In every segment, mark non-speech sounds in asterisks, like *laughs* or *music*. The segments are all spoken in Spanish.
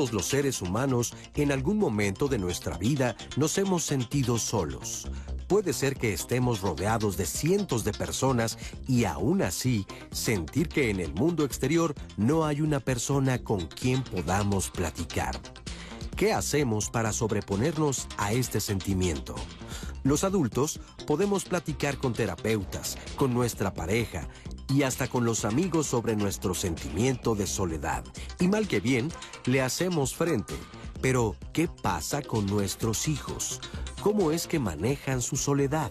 Todos los seres humanos en algún momento de nuestra vida nos hemos sentido solos. Puede ser que estemos rodeados de cientos de personas y aún así sentir que en el mundo exterior no hay una persona con quien podamos platicar. ¿Qué hacemos para sobreponernos a este sentimiento? Los adultos podemos platicar con terapeutas, con nuestra pareja y hasta con los amigos sobre nuestro sentimiento de soledad. Y mal que bien, le hacemos frente. Pero, ¿qué pasa con nuestros hijos? ¿Cómo es que manejan su soledad?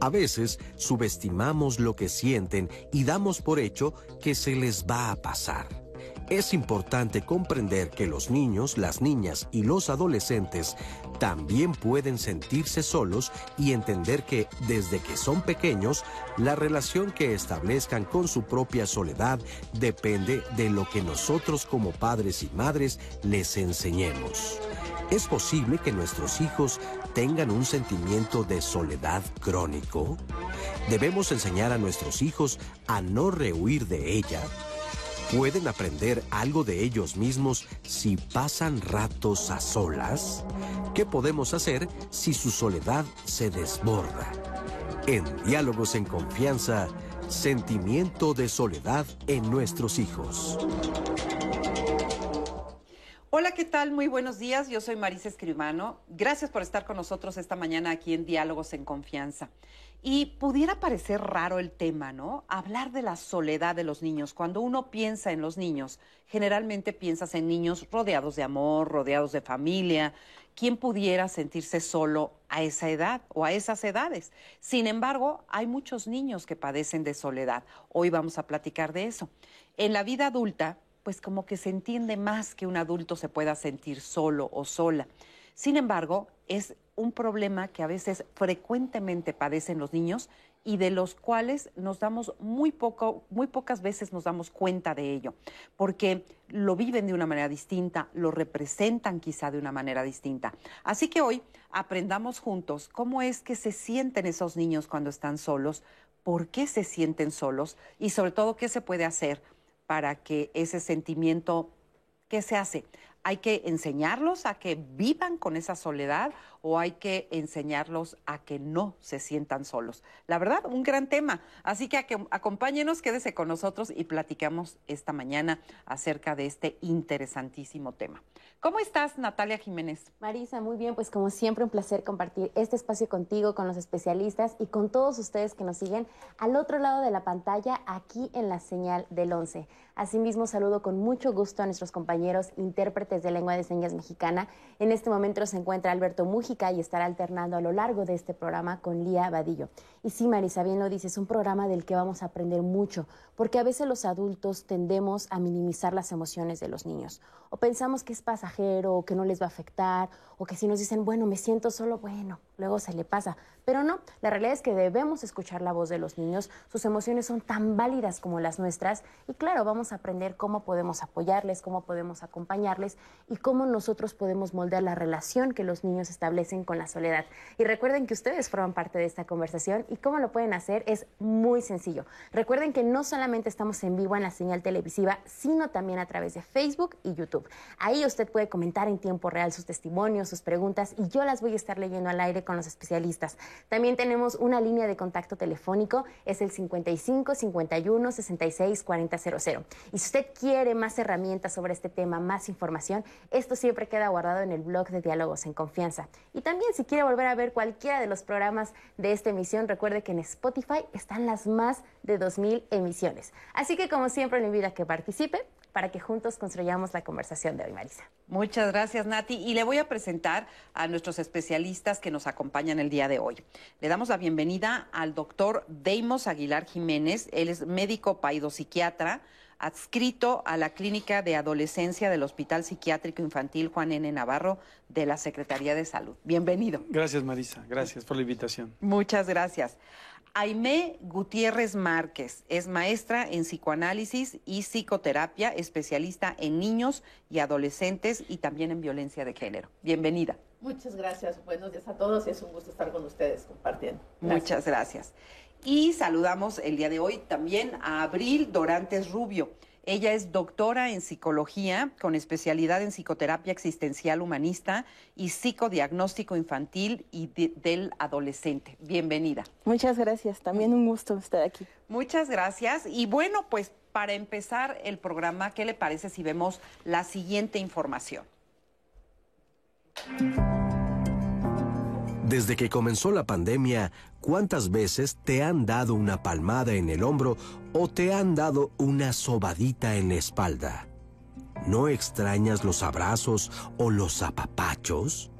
A veces subestimamos lo que sienten y damos por hecho que se les va a pasar. Es importante comprender que los niños, las niñas y los adolescentes también pueden sentirse solos y entender que desde que son pequeños, la relación que establezcan con su propia soledad depende de lo que nosotros como padres y madres les enseñemos. ¿Es posible que nuestros hijos tengan un sentimiento de soledad crónico? ¿Debemos enseñar a nuestros hijos a no rehuir de ella? ¿Pueden aprender algo de ellos mismos si pasan ratos a solas? ¿Qué podemos hacer si su soledad se desborda? En Diálogos en Confianza, sentimiento de soledad en nuestros hijos. Hola, ¿qué tal? Muy buenos días. Yo soy Marisa Escribano. Gracias por estar con nosotros esta mañana aquí en Diálogos en Confianza. Y pudiera parecer raro el tema, ¿no? Hablar de la soledad de los niños. Cuando uno piensa en los niños, generalmente piensas en niños rodeados de amor, rodeados de familia. ¿Quién pudiera sentirse solo a esa edad o a esas edades? Sin embargo, hay muchos niños que padecen de soledad. Hoy vamos a platicar de eso. En la vida adulta, pues como que se entiende más que un adulto se pueda sentir solo o sola. Sin embargo, es un problema que a veces frecuentemente padecen los niños y de los cuales nos damos muy poco, muy pocas veces nos damos cuenta de ello, porque lo viven de una manera distinta, lo representan quizá de una manera distinta. Así que hoy aprendamos juntos cómo es que se sienten esos niños cuando están solos, por qué se sienten solos y sobre todo qué se puede hacer para que ese sentimiento, ¿qué se hace? ¿Hay que enseñarlos a que vivan con esa soledad o hay que enseñarlos a que no se sientan solos? La verdad, un gran tema. Así que, acompáñenos, quédese con nosotros y platicamos esta mañana acerca de este interesantísimo tema. ¿Cómo estás, Natalia Jiménez? Marisa, muy bien, pues como siempre un placer compartir este espacio contigo, con los especialistas y con todos ustedes que nos siguen al otro lado de la pantalla, aquí en la señal del 11. Asimismo, saludo con mucho gusto a nuestros compañeros intérpretes de lengua de señas mexicana. En este momento se encuentra Alberto Y estará alternando a lo largo de este programa con Lía Vadillo. Y sí, Marisa, bien lo dices, es un programa del que vamos a aprender mucho, porque a veces los adultos tendemos a minimizar las emociones de los niños o pensamos que es pasajero o que no les va a afectar o que si nos dicen, bueno, me siento solo, bueno, luego se le pasa. Pero no, la realidad es que debemos escuchar la voz de los niños, sus emociones son tan válidas como las nuestras y claro, vamos a aprender cómo podemos apoyarles, cómo podemos acompañarles y cómo nosotros podemos moldear la relación que los niños establecen con la soledad. Y recuerden que ustedes forman parte de esta conversación y cómo lo pueden hacer es muy sencillo. Recuerden que no solamente estamos en vivo en la señal televisiva, sino también a través de Facebook y YouTube. Ahí usted puede comentar en tiempo real sus testimonios, sus preguntas y yo las voy a estar leyendo al aire con los especialistas. También tenemos una línea de contacto telefónico, es el 55 51 66 4000. Y si usted quiere más herramientas sobre este tema, más información, esto siempre queda guardado en el blog de Diálogos en Confianza. Y también si quiere volver a ver cualquiera de los programas de esta emisión, recuerde que en Spotify están las más de 2.000 emisiones. Así que como siempre le invito a que participe para que juntos construyamos la conversación de hoy, Marisa. Muchas gracias, Nati. Y le voy a presentar a nuestros especialistas que nos acompañan el día de hoy. Le damos la bienvenida al doctor Deimos Aguilar Jiménez. Él es médico paidopsiquiatra adscrito a la Clínica de Adolescencia del Hospital Psiquiátrico Infantil Juan N. Navarro de la Secretaría de Salud. Bienvenido. Gracias, Marisa. Gracias por la invitación. Muchas gracias. Aimé Gutiérrez Márquez es maestra en psicoanálisis y psicoterapia, especialista en niños y adolescentes y también en violencia de género. Bienvenida. Muchas gracias. Buenos días a todos. Es un gusto estar con ustedes compartiendo. Muchas gracias. Y saludamos el día de hoy también a Abril Dorantes Rubio. Ella es doctora en psicología con especialidad en psicoterapia existencial humanista y psicodiagnóstico infantil y del adolescente. Bienvenida. Muchas gracias, también un gusto estar aquí. Muchas gracias. Y bueno, pues para empezar el programa, ¿qué le parece si vemos la siguiente información? Desde que comenzó la pandemia, ¿cuántas veces te han dado una palmada en el hombro o te han dado una sobadita en la espalda? ¿No extrañas los abrazos o los apapachos?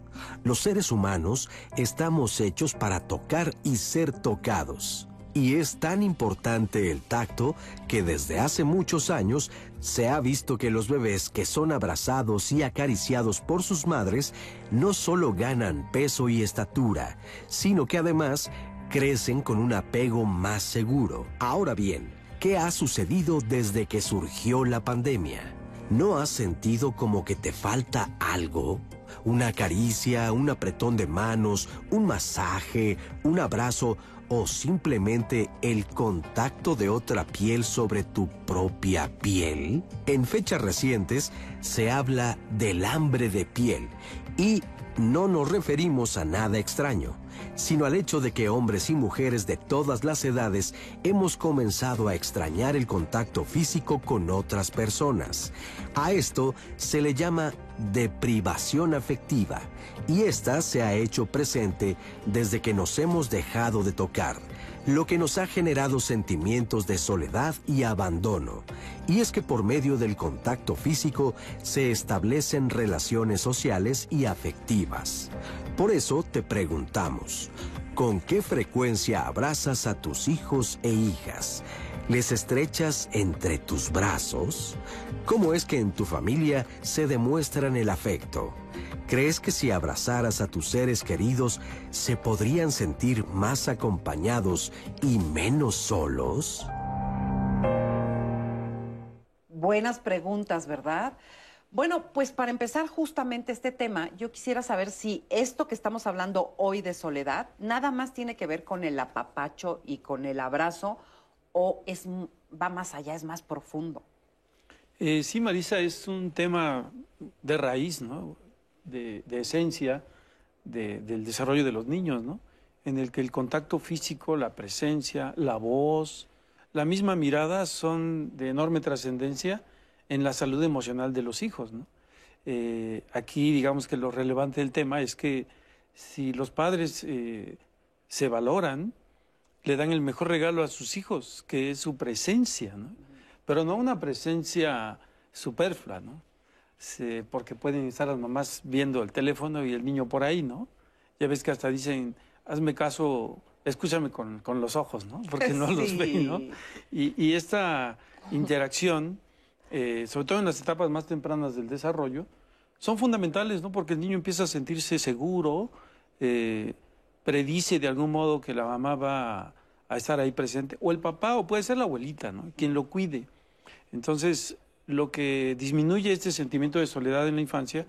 Los seres humanos estamos hechos para tocar y ser tocados. Y es tan importante el tacto que desde hace muchos años se ha visto que los bebés que son abrazados y acariciados por sus madres no solo ganan peso y estatura, sino que además crecen con un apego más seguro. Ahora bien, ¿qué ha sucedido desde que surgió la pandemia? ¿No has sentido como que te falta algo? Una caricia, un apretón de manos, un masaje, un abrazo o simplemente el contacto de otra piel sobre tu propia piel? En fechas recientes se habla del hambre de piel y no nos referimos a nada extraño, sino al hecho de que hombres y mujeres de todas las edades hemos comenzado a extrañar el contacto físico con otras personas. A esto se le llama deprivación afectiva y esta se ha hecho presente desde que nos hemos dejado de tocar, lo que nos ha generado sentimientos de soledad y abandono. Y es que por medio del contacto físico se establecen relaciones sociales y afectivas. Por eso te preguntamos, ¿con qué frecuencia abrazas a tus hijos e hijas? ¿Les estrechas entre tus brazos? ¿Cómo es que en tu familia se demuestran el afecto? ¿Crees que si abrazaras a tus seres queridos se podrían sentir más acompañados y menos solos? Buenas preguntas, ¿verdad? Bueno, pues para empezar justamente este tema, yo quisiera saber si esto que estamos hablando hoy de soledad nada más tiene que ver con el apapacho y con el abrazo o es, va más allá, es más profundo. Eh, sí, Marisa, es un tema de raíz, ¿no? De, esencia del desarrollo de los niños, ¿no? En el que el contacto físico, la presencia, la voz, la misma mirada son de enorme trascendencia en la salud emocional de los hijos, ¿no? Eh, aquí, digamos que lo relevante del tema es que si los padres eh, se valoran, le dan el mejor regalo a sus hijos, que es su presencia, ¿no? Pero no una presencia superflua, ¿no? Porque pueden estar las mamás viendo el teléfono y el niño por ahí, ¿no? Ya ves que hasta dicen, hazme caso, escúchame con, los ojos, ¿no? Porque no los *laughs* ven, ¿no? Y, esta interacción, eh, sobre todo en las etapas más tempranas del desarrollo, son fundamentales, ¿no? Porque el niño empieza a sentirse seguro, eh, predice de algún modo que la mamá va a estar ahí presente, o el papá, o puede ser la abuelita, ¿no? Quien lo cuide. Entonces, lo que disminuye este sentimiento de soledad en la infancia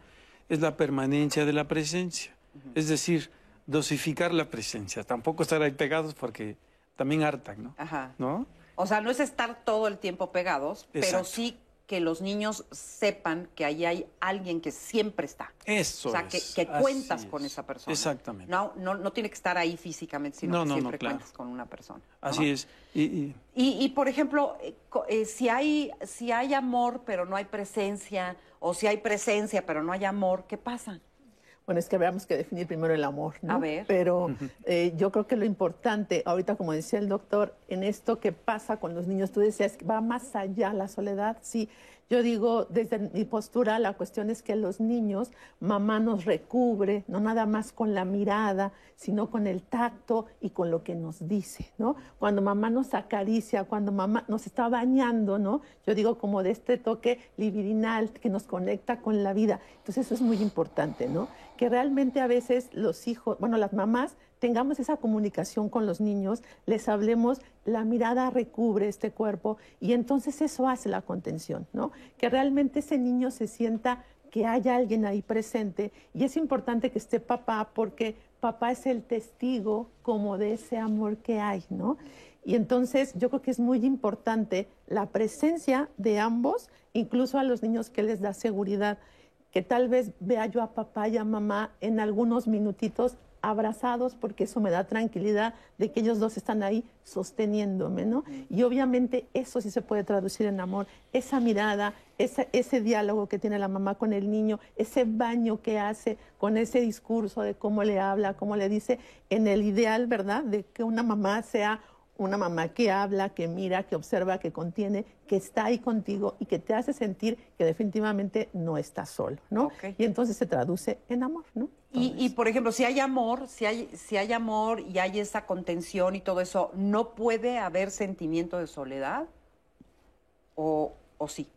es la permanencia de la presencia. Es decir, dosificar la presencia. Tampoco estar ahí pegados porque también hartan, ¿no? Ajá. ¿No? O sea, no es estar todo el tiempo pegados, pero sí que los niños sepan que ahí hay alguien que siempre está. Eso. O sea, que, que cuentas con esa persona. Exactamente. No, no, no tiene que estar ahí físicamente, sino que siempre cuentas con una persona. Así es. Y, y... por ejemplo, eh, eh, si, hay, si hay amor pero no hay presencia, o si hay presencia pero no hay amor, ¿qué pasa? Bueno, es que habríamos que definir primero el amor, ¿no? A ver. Pero eh, yo creo que lo importante, ahorita como decía el doctor, en esto que pasa con los niños, tú decías, va más allá la soledad, sí. Yo digo, desde mi postura, la cuestión es que los niños, mamá nos recubre, no nada más con la mirada, sino con el tacto y con lo que nos dice, ¿no? Cuando mamá nos acaricia, cuando mamá nos está bañando, ¿no? Yo digo como de este toque libidinal que nos conecta con la vida. Entonces eso es muy importante, ¿no? Que realmente a veces los hijos, bueno, las mamás tengamos esa comunicación con los niños, les hablemos, la mirada recubre este cuerpo y entonces eso hace la contención, ¿no? Que realmente ese niño se sienta que haya alguien ahí presente y es importante que esté papá porque papá es el testigo como de ese amor que hay, ¿no? Y entonces yo creo que es muy importante la presencia de ambos, incluso a los niños que les da seguridad, que tal vez vea yo a papá y a mamá en algunos minutitos abrazados porque eso me da tranquilidad de que ellos dos están ahí sosteniéndome, ¿no? Y obviamente eso sí se puede traducir en amor, esa mirada, ese, ese diálogo que tiene la mamá con el niño, ese baño que hace con ese discurso de cómo le habla, cómo le dice, en el ideal, ¿verdad? De que una mamá sea una mamá que habla, que mira, que observa, que contiene, que está ahí contigo y que te hace sentir que definitivamente no estás solo, ¿no? Y entonces se traduce en amor, ¿no? Y, por ejemplo, si hay amor, si hay, si hay amor y hay esa contención y todo eso, ¿no puede haber sentimiento de soledad? ¿O, o sí?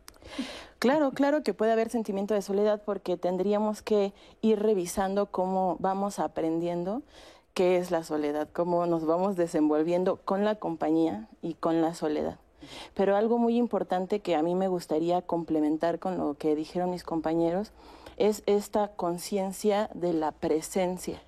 Claro, claro que puede haber sentimiento de soledad porque tendríamos que ir revisando cómo vamos aprendiendo qué es la soledad, cómo nos vamos desenvolviendo con la compañía y con la soledad. Pero algo muy importante que a mí me gustaría complementar con lo que dijeron mis compañeros es esta conciencia de la presencia.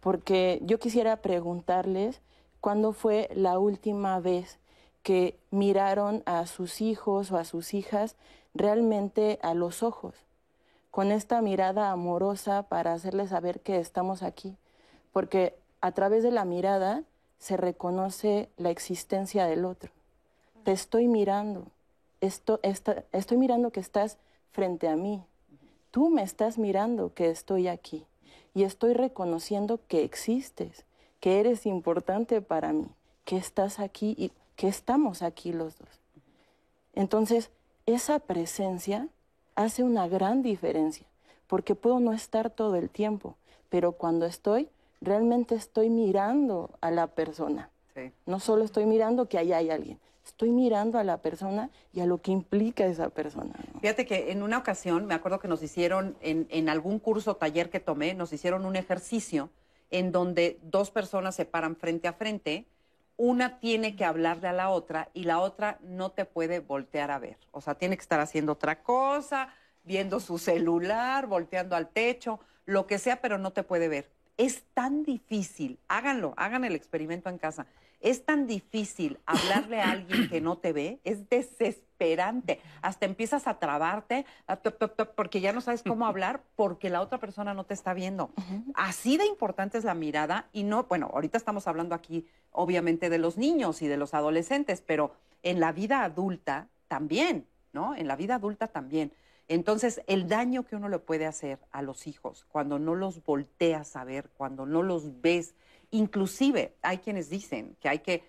Porque yo quisiera preguntarles cuándo fue la última vez que miraron a sus hijos o a sus hijas realmente a los ojos, con esta mirada amorosa para hacerles saber que estamos aquí porque a través de la mirada se reconoce la existencia del otro. Te estoy mirando, esto, estoy mirando que estás frente a mí. Tú me estás mirando que estoy aquí y estoy reconociendo que existes, que eres importante para mí, que estás aquí y que estamos aquí los dos. Entonces, esa presencia hace una gran diferencia, porque puedo no estar todo el tiempo, pero cuando estoy, realmente estoy mirando a la persona. No solo estoy mirando que ahí hay alguien, estoy mirando a la persona y a lo que implica esa persona. Fíjate que en una ocasión, me acuerdo que nos hicieron, en, algún curso taller que tomé, nos hicieron un ejercicio en donde dos personas se paran frente a frente, una tiene que hablarle a la otra y la otra no te puede voltear a ver. O sea, tiene que estar haciendo otra cosa, viendo su celular, volteando al techo, lo que sea, pero no te puede ver es tan difícil, háganlo, hagan el experimento en casa. Es tan difícil hablarle a alguien que no te ve, es desesperante. Hasta empiezas a trabarte porque ya no sabes cómo hablar porque la otra persona no te está viendo. Así de importante es la mirada y no, bueno, ahorita estamos hablando aquí obviamente de los niños y de los adolescentes, pero en la vida adulta también, ¿no? En la vida adulta también. Entonces, el daño que uno le puede hacer a los hijos cuando no los volteas a ver, cuando no los ves, inclusive hay quienes dicen que hay que,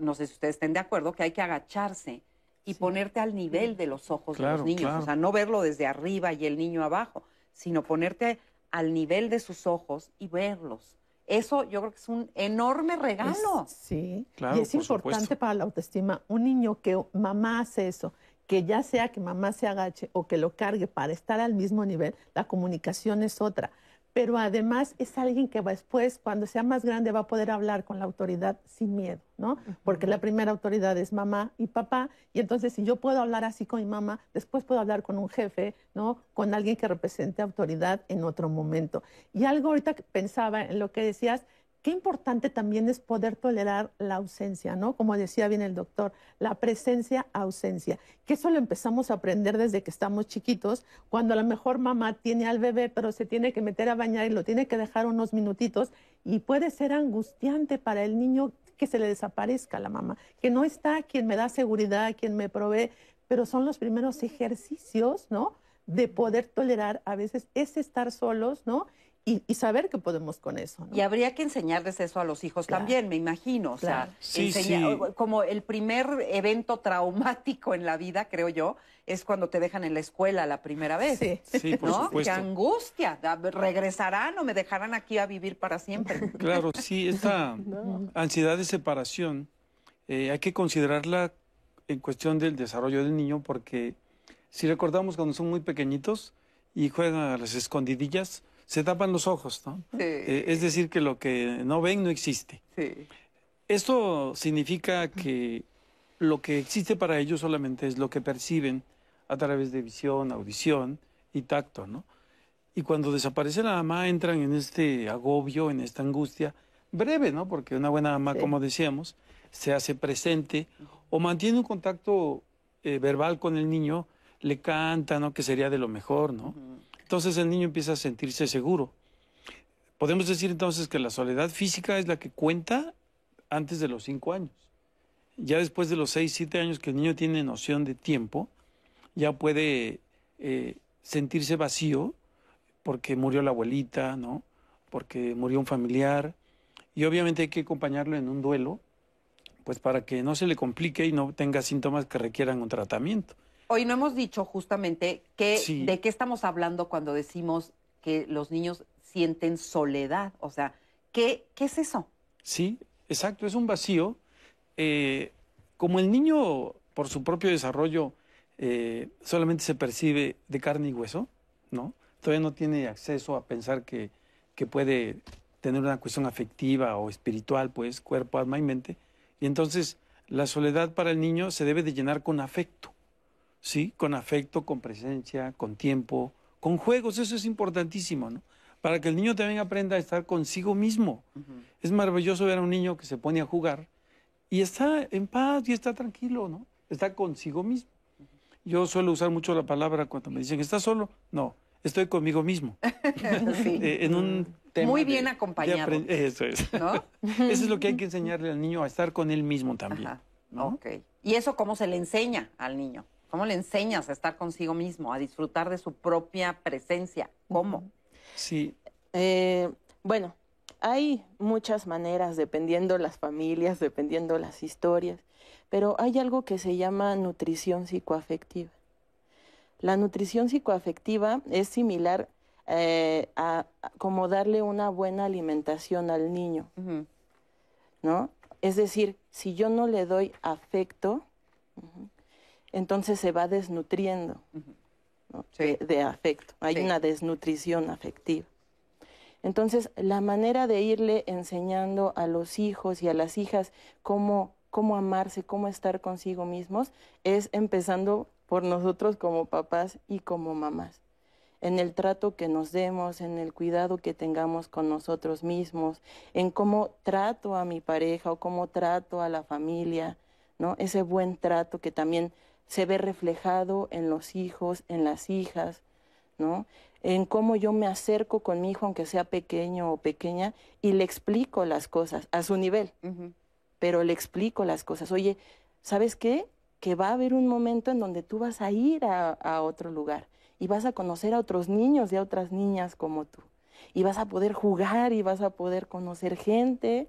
no sé si ustedes estén de acuerdo, que hay que agacharse y ponerte al nivel de los ojos de los niños, o sea, no verlo desde arriba y el niño abajo, sino ponerte al nivel de sus ojos y verlos. Eso yo creo que es un enorme regalo. sí, claro, y es importante para la autoestima. Un niño que mamá hace eso, que ya sea que mamá se agache o que lo cargue para estar al mismo nivel, la comunicación es otra. Pero además es alguien que después, cuando sea más grande, va a poder hablar con la autoridad sin miedo, ¿no? Porque la primera autoridad es mamá y papá, y entonces si yo puedo hablar así con mi mamá, después puedo hablar con un jefe, ¿no? Con alguien que represente autoridad en otro momento. Y algo ahorita pensaba en lo que decías, qué importante también es poder tolerar la ausencia, ¿no? Como decía bien el doctor, la presencia, ausencia. Que eso lo empezamos a aprender desde que estamos chiquitos, cuando a lo mejor mamá tiene al bebé, pero se tiene que meter a bañar y lo tiene que dejar unos minutitos y puede ser angustiante para el niño que se le desaparezca la mamá, que no está quien me da seguridad, quien me provee, pero son los primeros ejercicios, ¿no? De poder tolerar a veces ese estar solos, ¿no? Y, saber que podemos con eso. Y habría que enseñarles eso a los hijos también, me imagino. O sea, como el primer evento traumático en la vida, creo yo, es cuando te dejan en la escuela la primera vez. Sí, sí por ¿no? Qué angustia. ¿Regresarán o me dejarán aquí a vivir para siempre? *laughs* Claro, sí, esta ansiedad de separación eh, hay que considerarla en cuestión del desarrollo del niño porque si recordamos cuando son muy pequeñitos y juegan a las escondidillas, se tapan los ojos, ¿no? Eh, es decir, que lo que no ven no existe. Sí. Esto significa que lo que existe para ellos solamente es lo que perciben a través de visión, audición y tacto, ¿no? Y cuando desaparece la mamá entran en este agobio, en esta angustia breve, ¿no? Porque una buena mamá, Sí. como decíamos, se hace presente o mantiene un contacto eh, verbal con el niño, le canta, ¿no? Que sería de lo mejor, ¿no? Entonces el niño empieza a sentirse seguro. Podemos decir entonces que la soledad física es la que cuenta antes de los cinco años. Ya después de los seis, siete años que el niño tiene noción de tiempo, ya puede eh, sentirse vacío porque murió la abuelita, ¿no? Porque murió un familiar. Y obviamente hay que acompañarlo en un duelo, pues para que no se le complique y no tenga síntomas que requieran un tratamiento. Hoy no hemos dicho justamente que, Sí. de qué estamos hablando cuando decimos que los niños sienten soledad. O sea, ¿qué, qué es eso? Sí, exacto, es un vacío. Eh, como el niño, por su propio desarrollo, eh, solamente se percibe de carne y hueso, ¿no? Todavía no tiene acceso a pensar que, que puede tener una cuestión afectiva o espiritual, pues, cuerpo, alma y mente. Y entonces la soledad para el niño se debe de llenar con afecto, ¿sí? Con afecto, con presencia, con tiempo, con juegos, eso es importantísimo, ¿no? Para que el niño también aprenda a estar consigo mismo. Es maravilloso ver a un niño que se pone a jugar y está en paz y está tranquilo, ¿no? Está consigo mismo. Yo suelo usar mucho la palabra cuando me dicen, ¿estás solo? No, estoy conmigo mismo. *laughs* Sí. *laughs* Eh, en un tema Muy bien de acompañado. Eso es. ¿No? *laughs* Eso es lo que hay que enseñarle al niño a estar con él mismo también. Ajá. ¿no? Ok. ¿Y eso cómo se le enseña al niño? ¿Cómo le enseñas a estar consigo mismo, a disfrutar de su propia presencia? ¿Cómo? Sí, Eh, bueno, hay muchas maneras, dependiendo las familias, dependiendo las historias, pero hay algo que se llama nutrición psicoafectiva. La nutrición psicoafectiva es similar eh, a, a como darle una buena alimentación al niño. ¿no? Es decir, si yo no le doy afecto, entonces se va desnutriendo ¿no? Sí. de, de afecto. Hay Sí. una desnutrición afectiva. Entonces, la manera de irle enseñando a los hijos y a las hijas cómo, cómo amarse, cómo estar consigo mismos, es empezando por nosotros como papás y como mamás. En el trato que nos demos, en el cuidado que tengamos con nosotros mismos, en cómo trato a mi pareja o cómo trato a la familia, ¿no? Ese buen trato que también se ve reflejado en los hijos, en las hijas, ¿no? En cómo yo me acerco con mi hijo, aunque sea pequeño o pequeña, y le explico las cosas a su nivel, pero le explico las cosas. Oye, ¿sabes qué? Que va a haber un momento en donde tú vas a ir a, a otro lugar y vas a conocer a otros niños y a otras niñas como tú. Y vas a poder jugar y vas a poder conocer gente.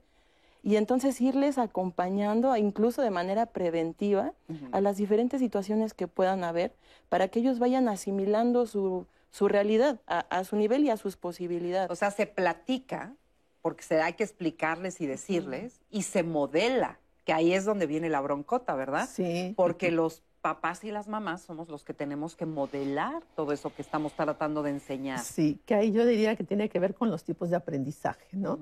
Y entonces irles acompañando, incluso de manera preventiva, a las diferentes situaciones que puedan haber, para que ellos vayan asimilando su, su realidad a, a su nivel y a sus posibilidades. O sea, se platica, porque se hay que explicarles y decirles, y se modela, que ahí es donde viene la broncota, ¿verdad? Sí. Porque los papás y las mamás somos los que tenemos que modelar todo eso que estamos tratando de enseñar. Sí, que ahí yo diría que tiene que ver con los tipos de aprendizaje, ¿no?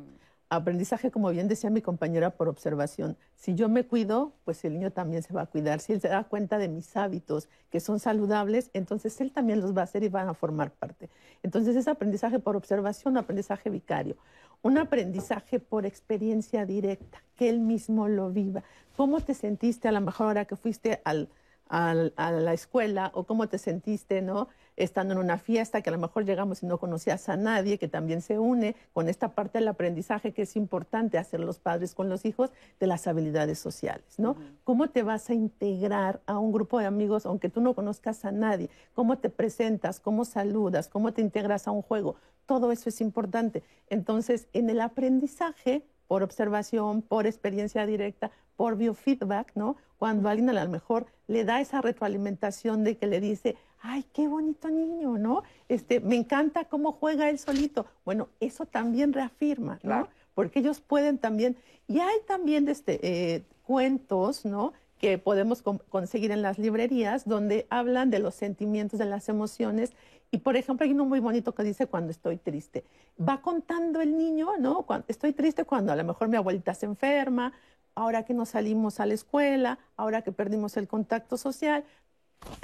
Aprendizaje, como bien decía mi compañera, por observación. Si yo me cuido, pues el niño también se va a cuidar. Si él se da cuenta de mis hábitos que son saludables, entonces él también los va a hacer y van a formar parte. Entonces es aprendizaje por observación, aprendizaje vicario. Un aprendizaje por experiencia directa, que él mismo lo viva. ¿Cómo te sentiste a lo mejor ahora que fuiste al, a la escuela o cómo te sentiste, ¿no? Estando en una fiesta que a lo mejor llegamos y no conocías a nadie, que también se une con esta parte del aprendizaje que es importante hacer los padres con los hijos de las habilidades sociales, ¿no? ¿Cómo te vas a integrar a un grupo de amigos aunque tú no conozcas a nadie? ¿Cómo te presentas? ¿Cómo saludas? ¿Cómo te integras a un juego? Todo eso es importante. Entonces, en el aprendizaje, por observación, por experiencia directa, por biofeedback, ¿no? Cuando alguien a lo mejor le da esa retroalimentación de que le dice, ay, qué bonito niño, ¿no? Este, me encanta cómo juega él solito. Bueno, eso también reafirma, ¿no? Claro. Porque ellos pueden también, y hay también este, eh, cuentos, ¿no? que podemos con- conseguir en las librerías, donde hablan de los sentimientos, de las emociones. Y, por ejemplo, hay uno muy bonito que dice cuando estoy triste. Va contando el niño, ¿no? Cuando, estoy triste cuando a lo mejor mi abuelita se enferma, ahora que no salimos a la escuela, ahora que perdimos el contacto social.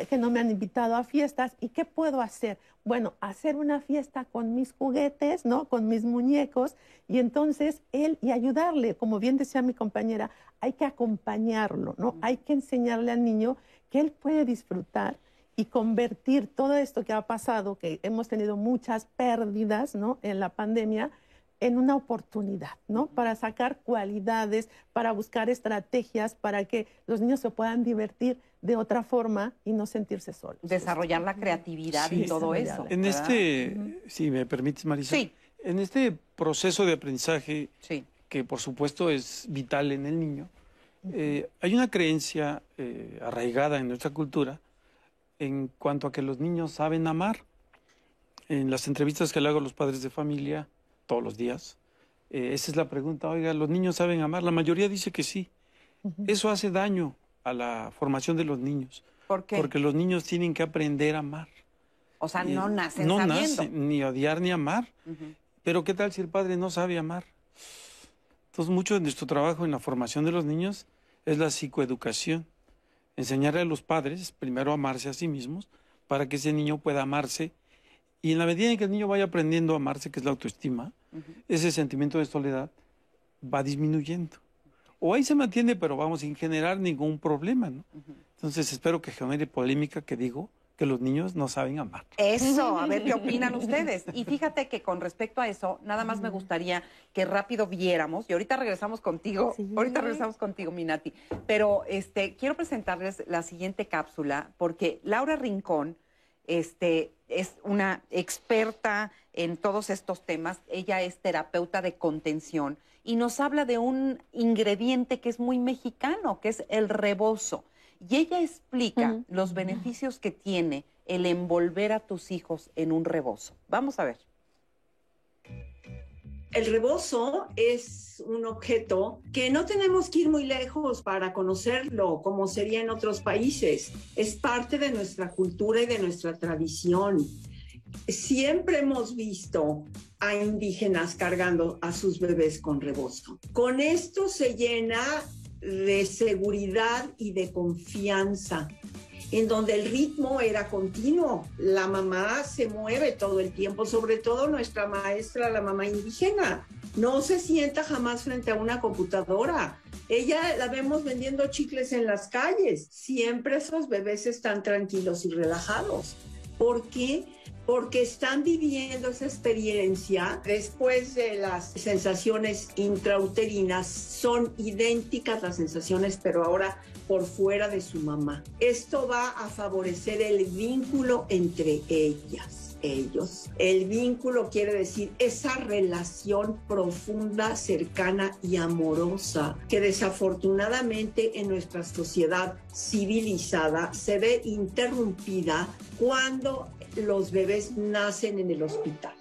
que no me han invitado a fiestas. ¿Y qué puedo hacer? Bueno, hacer una fiesta con mis juguetes, ¿no? Con mis muñecos. Y entonces él, y ayudarle, como bien decía mi compañera, hay que acompañarlo, ¿no? Hay que enseñarle al niño que él puede disfrutar y convertir todo esto que ha pasado, que hemos tenido muchas pérdidas, ¿no? En la pandemia, en una oportunidad, ¿no? Para sacar cualidades, para buscar estrategias, para que los niños se puedan divertir de otra forma y no sentirse solos. Desarrollar la creatividad y todo eso. En este, si me permites, Marisa, sí. en este proceso de aprendizaje, que por supuesto es vital en el niño, eh, hay una creencia eh, arraigada en nuestra cultura en cuanto a que los niños saben amar. En las entrevistas que le hago a los padres de familia, todos los días. Eh, esa es la pregunta, oiga, ¿los niños saben amar? La mayoría dice que sí. Eso hace daño a la formación de los niños. ¿Por qué? Porque los niños tienen que aprender a amar. O sea, no nacen No sabiendo. nacen ni odiar ni amar. Pero ¿qué tal si el padre no sabe amar? Entonces, mucho de nuestro trabajo en la formación de los niños es la psicoeducación. Enseñarle a los padres primero a amarse a sí mismos para que ese niño pueda amarse y en la medida en que el niño vaya aprendiendo a amarse, que es la autoestima, ese sentimiento de soledad va disminuyendo. O ahí se mantiene, pero vamos, sin generar ningún problema, ¿no? Entonces espero que genere polémica que digo que los niños no saben amar. Eso, a ver qué *laughs* opinan ustedes. Y fíjate que con respecto a eso, nada más me gustaría que rápido viéramos, y ahorita regresamos contigo, ahorita regresamos contigo, Minati, pero este, quiero presentarles la siguiente cápsula, porque Laura Rincón, este, es una experta en todos estos temas. Ella es terapeuta de contención y nos habla de un ingrediente que es muy mexicano, que es el rebozo. Y ella explica los beneficios que tiene el envolver a tus hijos en un rebozo. Vamos a ver. El rebozo es un objeto que no tenemos que ir muy lejos para conocerlo, como sería en otros países. Es parte de nuestra cultura y de nuestra tradición. Siempre hemos visto a indígenas cargando a sus bebés con rebozo. Con esto se llena de seguridad y de confianza en donde el ritmo era continuo. La mamá se mueve todo el tiempo, sobre todo nuestra maestra, la mamá indígena. No se sienta jamás frente a una computadora. Ella la vemos vendiendo chicles en las calles. Siempre esos bebés están tranquilos y relajados. ¿Por qué? Porque están viviendo esa experiencia después de las sensaciones intrauterinas. Son idénticas las sensaciones, pero ahora por fuera de su mamá. Esto va a favorecer el vínculo entre ellas ellos. El vínculo quiere decir esa relación profunda, cercana y amorosa que desafortunadamente en nuestra sociedad civilizada se ve interrumpida cuando los bebés nacen en el hospital.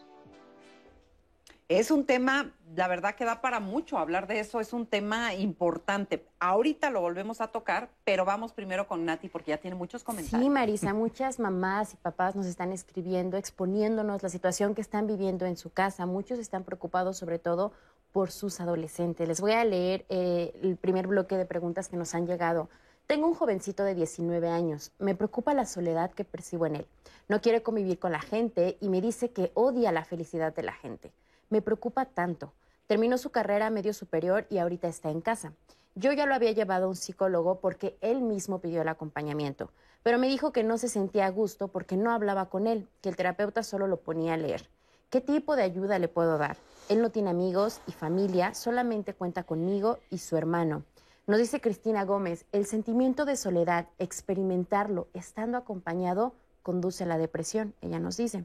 Es un tema, la verdad que da para mucho hablar de eso, es un tema importante. Ahorita lo volvemos a tocar, pero vamos primero con Nati porque ya tiene muchos comentarios. Sí, Marisa, muchas mamás y papás nos están escribiendo, exponiéndonos la situación que están viviendo en su casa. Muchos están preocupados sobre todo por sus adolescentes. Les voy a leer eh, el primer bloque de preguntas que nos han llegado. Tengo un jovencito de 19 años. Me preocupa la soledad que percibo en él. No quiere convivir con la gente y me dice que odia la felicidad de la gente. Me preocupa tanto. Terminó su carrera medio superior y ahorita está en casa. Yo ya lo había llevado a un psicólogo porque él mismo pidió el acompañamiento, pero me dijo que no se sentía a gusto porque no hablaba con él, que el terapeuta solo lo ponía a leer. ¿Qué tipo de ayuda le puedo dar? Él no tiene amigos y familia, solamente cuenta conmigo y su hermano. Nos dice Cristina Gómez, el sentimiento de soledad, experimentarlo estando acompañado, conduce a la depresión, ella nos dice.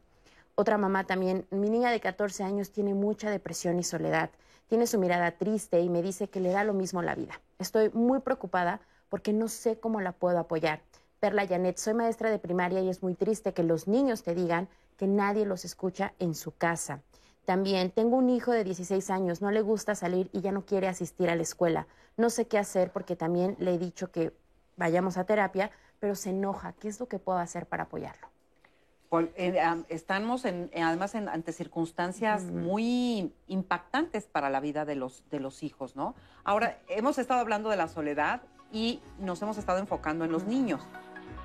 Otra mamá también, mi niña de 14 años tiene mucha depresión y soledad, tiene su mirada triste y me dice que le da lo mismo la vida. Estoy muy preocupada porque no sé cómo la puedo apoyar. Perla Janet, soy maestra de primaria y es muy triste que los niños te digan que nadie los escucha en su casa. También tengo un hijo de 16 años, no le gusta salir y ya no quiere asistir a la escuela. No sé qué hacer porque también le he dicho que vayamos a terapia, pero se enoja. ¿Qué es lo que puedo hacer para apoyarlo? Estamos en, además en, ante circunstancias muy impactantes para la vida de los, de los hijos, ¿no? Ahora, hemos estado hablando de la soledad y nos hemos estado enfocando en los niños.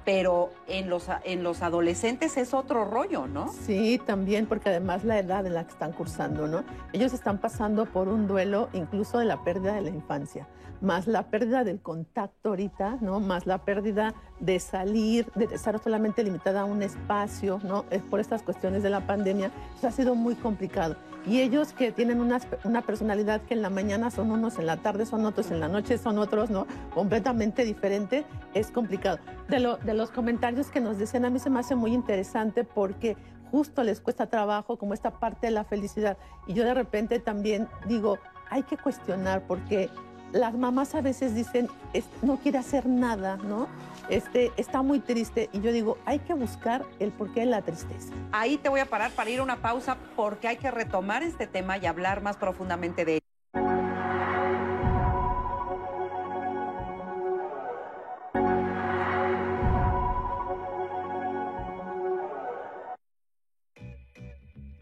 Pero en los, en los adolescentes es otro rollo, ¿no? Sí, también, porque además la edad en la que están cursando, ¿no? Ellos están pasando por un duelo incluso de la pérdida de la infancia, más la pérdida del contacto ahorita, ¿no? Más la pérdida de salir, de estar solamente limitada a un espacio, ¿no? Es por estas cuestiones de la pandemia, eso ha sido muy complicado. Y ellos que tienen una, una, personalidad que en la mañana son unos, en la tarde son otros, en la noche son otros, ¿no? Completamente diferente, es complicado. De, lo, de los comentarios que nos decían, a mí se me hace muy interesante porque justo les cuesta trabajo como esta parte de la felicidad. Y yo de repente también digo, hay que cuestionar porque las mamás a veces dicen, no quiere hacer nada, ¿no? Este, está muy triste y yo digo, hay que buscar el porqué de la tristeza. Ahí te voy a parar para ir a una pausa porque hay que retomar este tema y hablar más profundamente de él.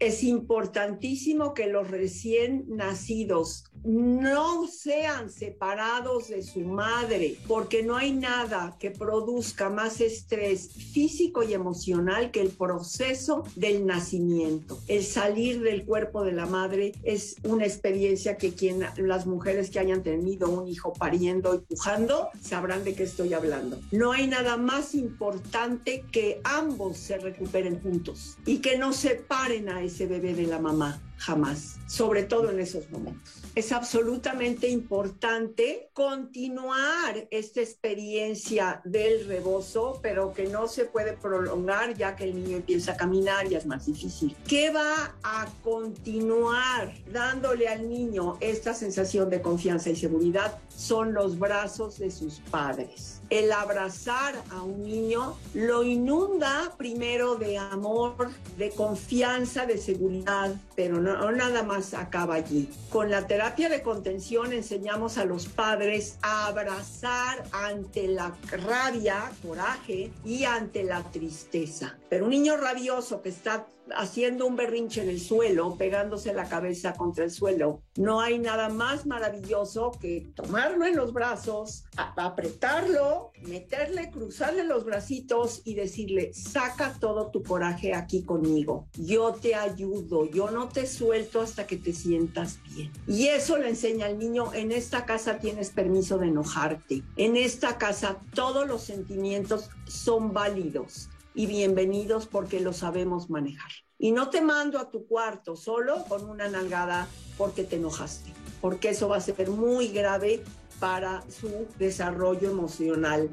Es importantísimo que los recién nacidos no sean separados de su madre, porque no hay nada que produzca más estrés físico y emocional que el proceso del nacimiento. El salir del cuerpo de la madre es una experiencia que quien, las mujeres que hayan tenido un hijo pariendo y pujando sabrán de qué estoy hablando. No hay nada más importante que ambos se recuperen juntos y que no separen a ese bebé de la mamá jamás, sobre todo en esos momentos. Es absolutamente importante continuar esta experiencia del rebozo, pero que no se puede prolongar ya que el niño empieza a caminar y es más difícil. ¿Qué va a continuar dándole al niño esta sensación de confianza y seguridad? Son los brazos de sus padres el abrazar a un niño lo inunda primero de amor, de confianza, de seguridad, pero no, nada más acaba allí. Con la terapia de contención enseñamos a los padres a abrazar ante la rabia, coraje y ante la tristeza. Pero un niño rabioso que está haciendo un berrinche en el suelo, pegándose la cabeza contra el suelo. No hay nada más maravilloso que tomarlo en los brazos, apretarlo, meterle, cruzarle los bracitos y decirle, saca todo tu coraje aquí conmigo. Yo te ayudo, yo no te suelto hasta que te sientas bien. Y eso le enseña al niño, en esta casa tienes permiso de enojarte. En esta casa todos los sentimientos son válidos y bienvenidos porque lo sabemos manejar. Y no te mando a tu cuarto solo con una nalgada porque te enojaste, porque eso va a ser muy grave para su desarrollo emocional.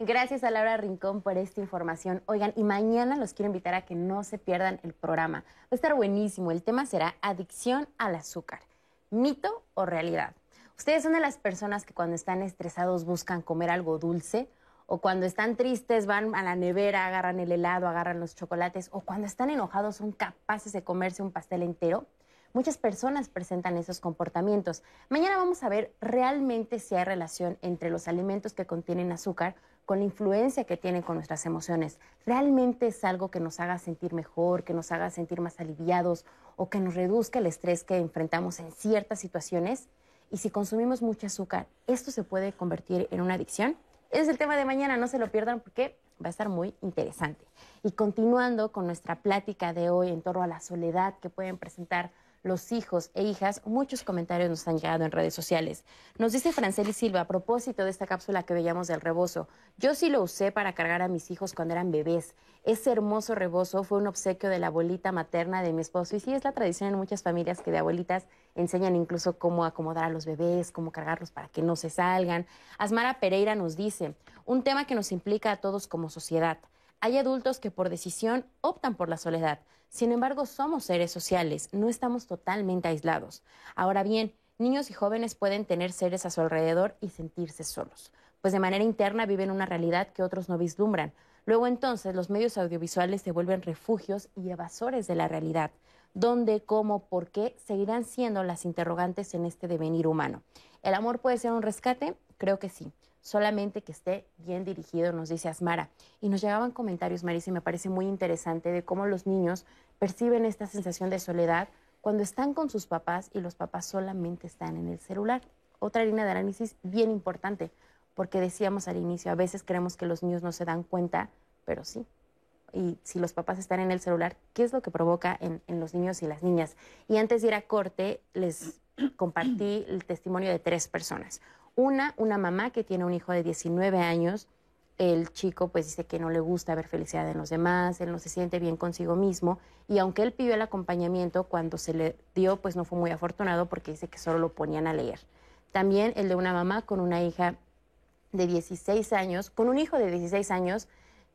Gracias a Laura Rincón por esta información. Oigan, y mañana los quiero invitar a que no se pierdan el programa. Va a estar buenísimo. El tema será adicción al azúcar. ¿Mito o realidad? ¿Ustedes son de las personas que cuando están estresados buscan comer algo dulce? O cuando están tristes van a la nevera, agarran el helado, agarran los chocolates, o cuando están enojados son capaces de comerse un pastel entero. Muchas personas presentan esos comportamientos. Mañana vamos a ver realmente si hay relación entre los alimentos que contienen azúcar con la influencia que tienen con nuestras emociones. ¿Realmente es algo que nos haga sentir mejor, que nos haga sentir más aliviados o que nos reduzca el estrés que enfrentamos en ciertas situaciones? Y si consumimos mucho azúcar, ¿esto se puede convertir en una adicción? Es el tema de mañana, no se lo pierdan porque va a estar muy interesante. Y continuando con nuestra plática de hoy en torno a la soledad que pueden presentar los hijos e hijas, muchos comentarios nos han llegado en redes sociales. Nos dice Franceli Silva, a propósito de esta cápsula que veíamos del rebozo, yo sí lo usé para cargar a mis hijos cuando eran bebés. Ese hermoso rebozo fue un obsequio de la abuelita materna de mi esposo y sí es la tradición en muchas familias que de abuelitas enseñan incluso cómo acomodar a los bebés, cómo cargarlos para que no se salgan. Asmara Pereira nos dice, un tema que nos implica a todos como sociedad. Hay adultos que por decisión optan por la soledad. Sin embargo, somos seres sociales, no estamos totalmente aislados. Ahora bien, niños y jóvenes pueden tener seres a su alrededor y sentirse solos, pues de manera interna viven una realidad que otros no vislumbran. Luego entonces los medios audiovisuales se vuelven refugios y evasores de la realidad. ¿Dónde, cómo, por qué seguirán siendo las interrogantes en este devenir humano? ¿El amor puede ser un rescate? Creo que sí solamente que esté bien dirigido, nos dice Asmara. Y nos llegaban comentarios, Marisa, y me parece muy interesante de cómo los niños perciben esta sensación de soledad cuando están con sus papás y los papás solamente están en el celular. Otra línea de análisis bien importante. porque decíamos al inicio, a veces creemos que los niños no se dan cuenta, pero sí. Y si los papás están en el celular, ¿qué es lo que provoca en, en los niños y las niñas? Y antes de ir a corte, les compartí el testimonio de tres personas. Una, una mamá que tiene un hijo de 19 años, el chico pues dice que no le gusta ver felicidad en los demás, él no se siente bien consigo mismo y aunque él pidió el acompañamiento, cuando se le dio pues no fue muy afortunado porque dice que solo lo ponían a leer. También el de una mamá con una hija de 16 años, con un hijo de 16 años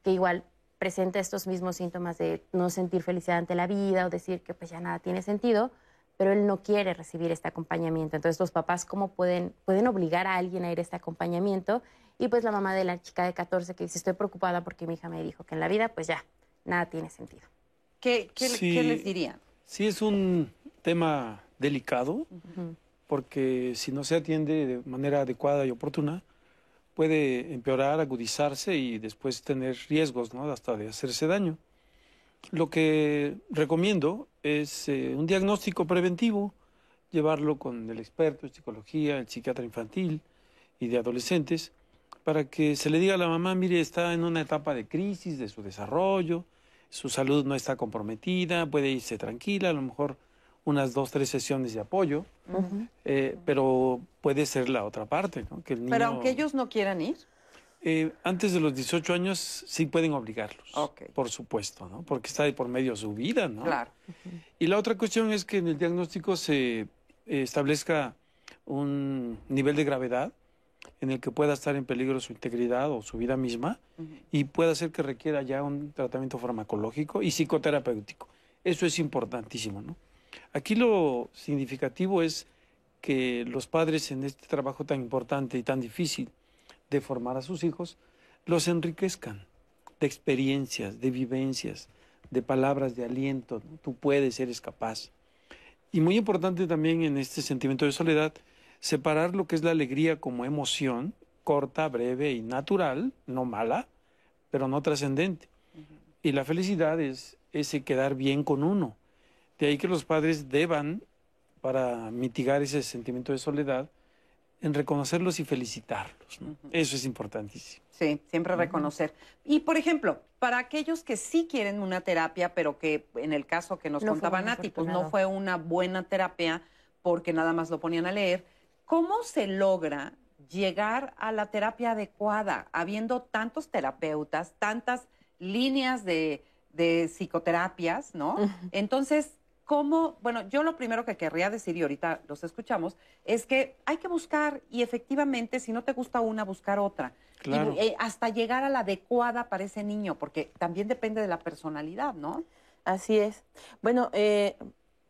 que igual presenta estos mismos síntomas de no sentir felicidad ante la vida o decir que pues ya nada tiene sentido, pero él no quiere recibir este acompañamiento. Entonces los papás cómo pueden, pueden obligar a alguien a ir a este acompañamiento y pues la mamá de la chica de 14 que dice estoy preocupada porque mi hija me dijo que en la vida pues ya nada tiene sentido. ¿Qué, qué, Sí. qué les dirían? Sí, es un tema delicado porque si no se atiende de manera adecuada y oportuna, puede empeorar, agudizarse y después tener riesgos, ¿no? Hasta de hacerse daño. Lo que recomiendo es eh, un diagnóstico preventivo, llevarlo con el experto en psicología, el psiquiatra infantil y de adolescentes, para que se le diga a la mamá, mire, está en una etapa de crisis de su desarrollo, su salud no está comprometida, puede irse tranquila, a lo mejor unas dos, tres sesiones de apoyo, eh, pero puede ser la otra parte, ¿no? Que el Pero niño, aunque ellos no quieran ir, eh, antes de los 18 años sí pueden obligarlos, por supuesto, ¿no? Porque está de por medio su vida, ¿no? claro. Y la otra cuestión es que en el diagnóstico se eh, establezca un nivel de gravedad en el que pueda estar en peligro su integridad o su vida misma y pueda ser que requiera ya un tratamiento farmacológico y psicoterapéutico. Eso es importantísimo, ¿no? Aquí lo significativo es que los padres en este trabajo tan importante y tan difícil de formar a sus hijos los enriquezcan de experiencias, de vivencias, de palabras de aliento. ¿no? Tú puedes, eres capaz. Y muy importante también en este sentimiento de soledad, separar lo que es la alegría como emoción, corta, breve y natural, no mala, pero no trascendente. Y la felicidad es ese quedar bien con uno. De ahí que los padres deban, para mitigar ese sentimiento de soledad, en reconocerlos y felicitarlos. ¿no? Eso es importantísimo. Sí, siempre reconocer. Y por ejemplo, para aquellos que sí quieren una terapia, pero que en el caso que nos No contaba Nati, pues no fue una buena terapia porque nada más lo ponían a leer, ¿cómo se logra llegar a la terapia adecuada, habiendo tantos terapeutas, tantas líneas de, de psicoterapias, ¿no? Entonces, ¿cómo? Bueno, yo lo primero que querría decir, y ahorita los escuchamos, es que hay que buscar, y efectivamente, si no te gusta una, buscar otra. Claro. Y, eh, hasta llegar a la adecuada para ese niño, porque también depende de la personalidad, ¿no? Así es. Bueno, eh,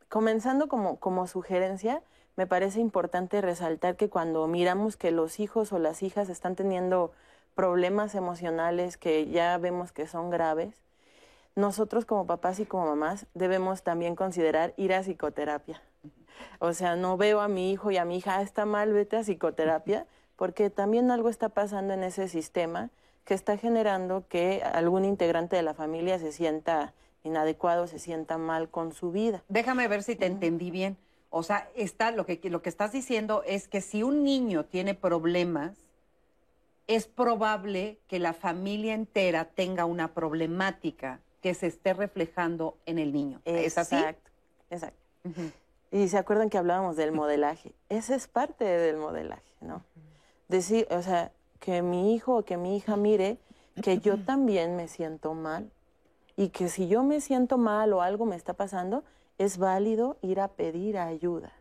comenzando como, como sugerencia, me parece importante resaltar que cuando miramos que los hijos o las hijas están teniendo problemas emocionales que ya vemos que son graves, nosotros como papás y como mamás debemos también considerar ir a psicoterapia. O sea, no veo a mi hijo y a mi hija, "Ah, está mal, vete a psicoterapia, porque también algo está pasando en ese sistema que está generando que algún integrante de la familia se sienta inadecuado, se sienta mal con su vida. Déjame ver si te entendí bien. O sea, está, lo, que, lo que estás diciendo es que si un niño tiene problemas, es probable que la familia entera tenga una problemática que se esté reflejando en el niño. ¿Es así? Exacto, exacto. Y se acuerdan que hablábamos del modelaje. Ese es parte del modelaje, ¿no? Decir, o sea, que mi hijo o que mi hija mire que yo también me siento mal y que si yo me siento mal o algo me está pasando, es válido ir a pedir ayuda.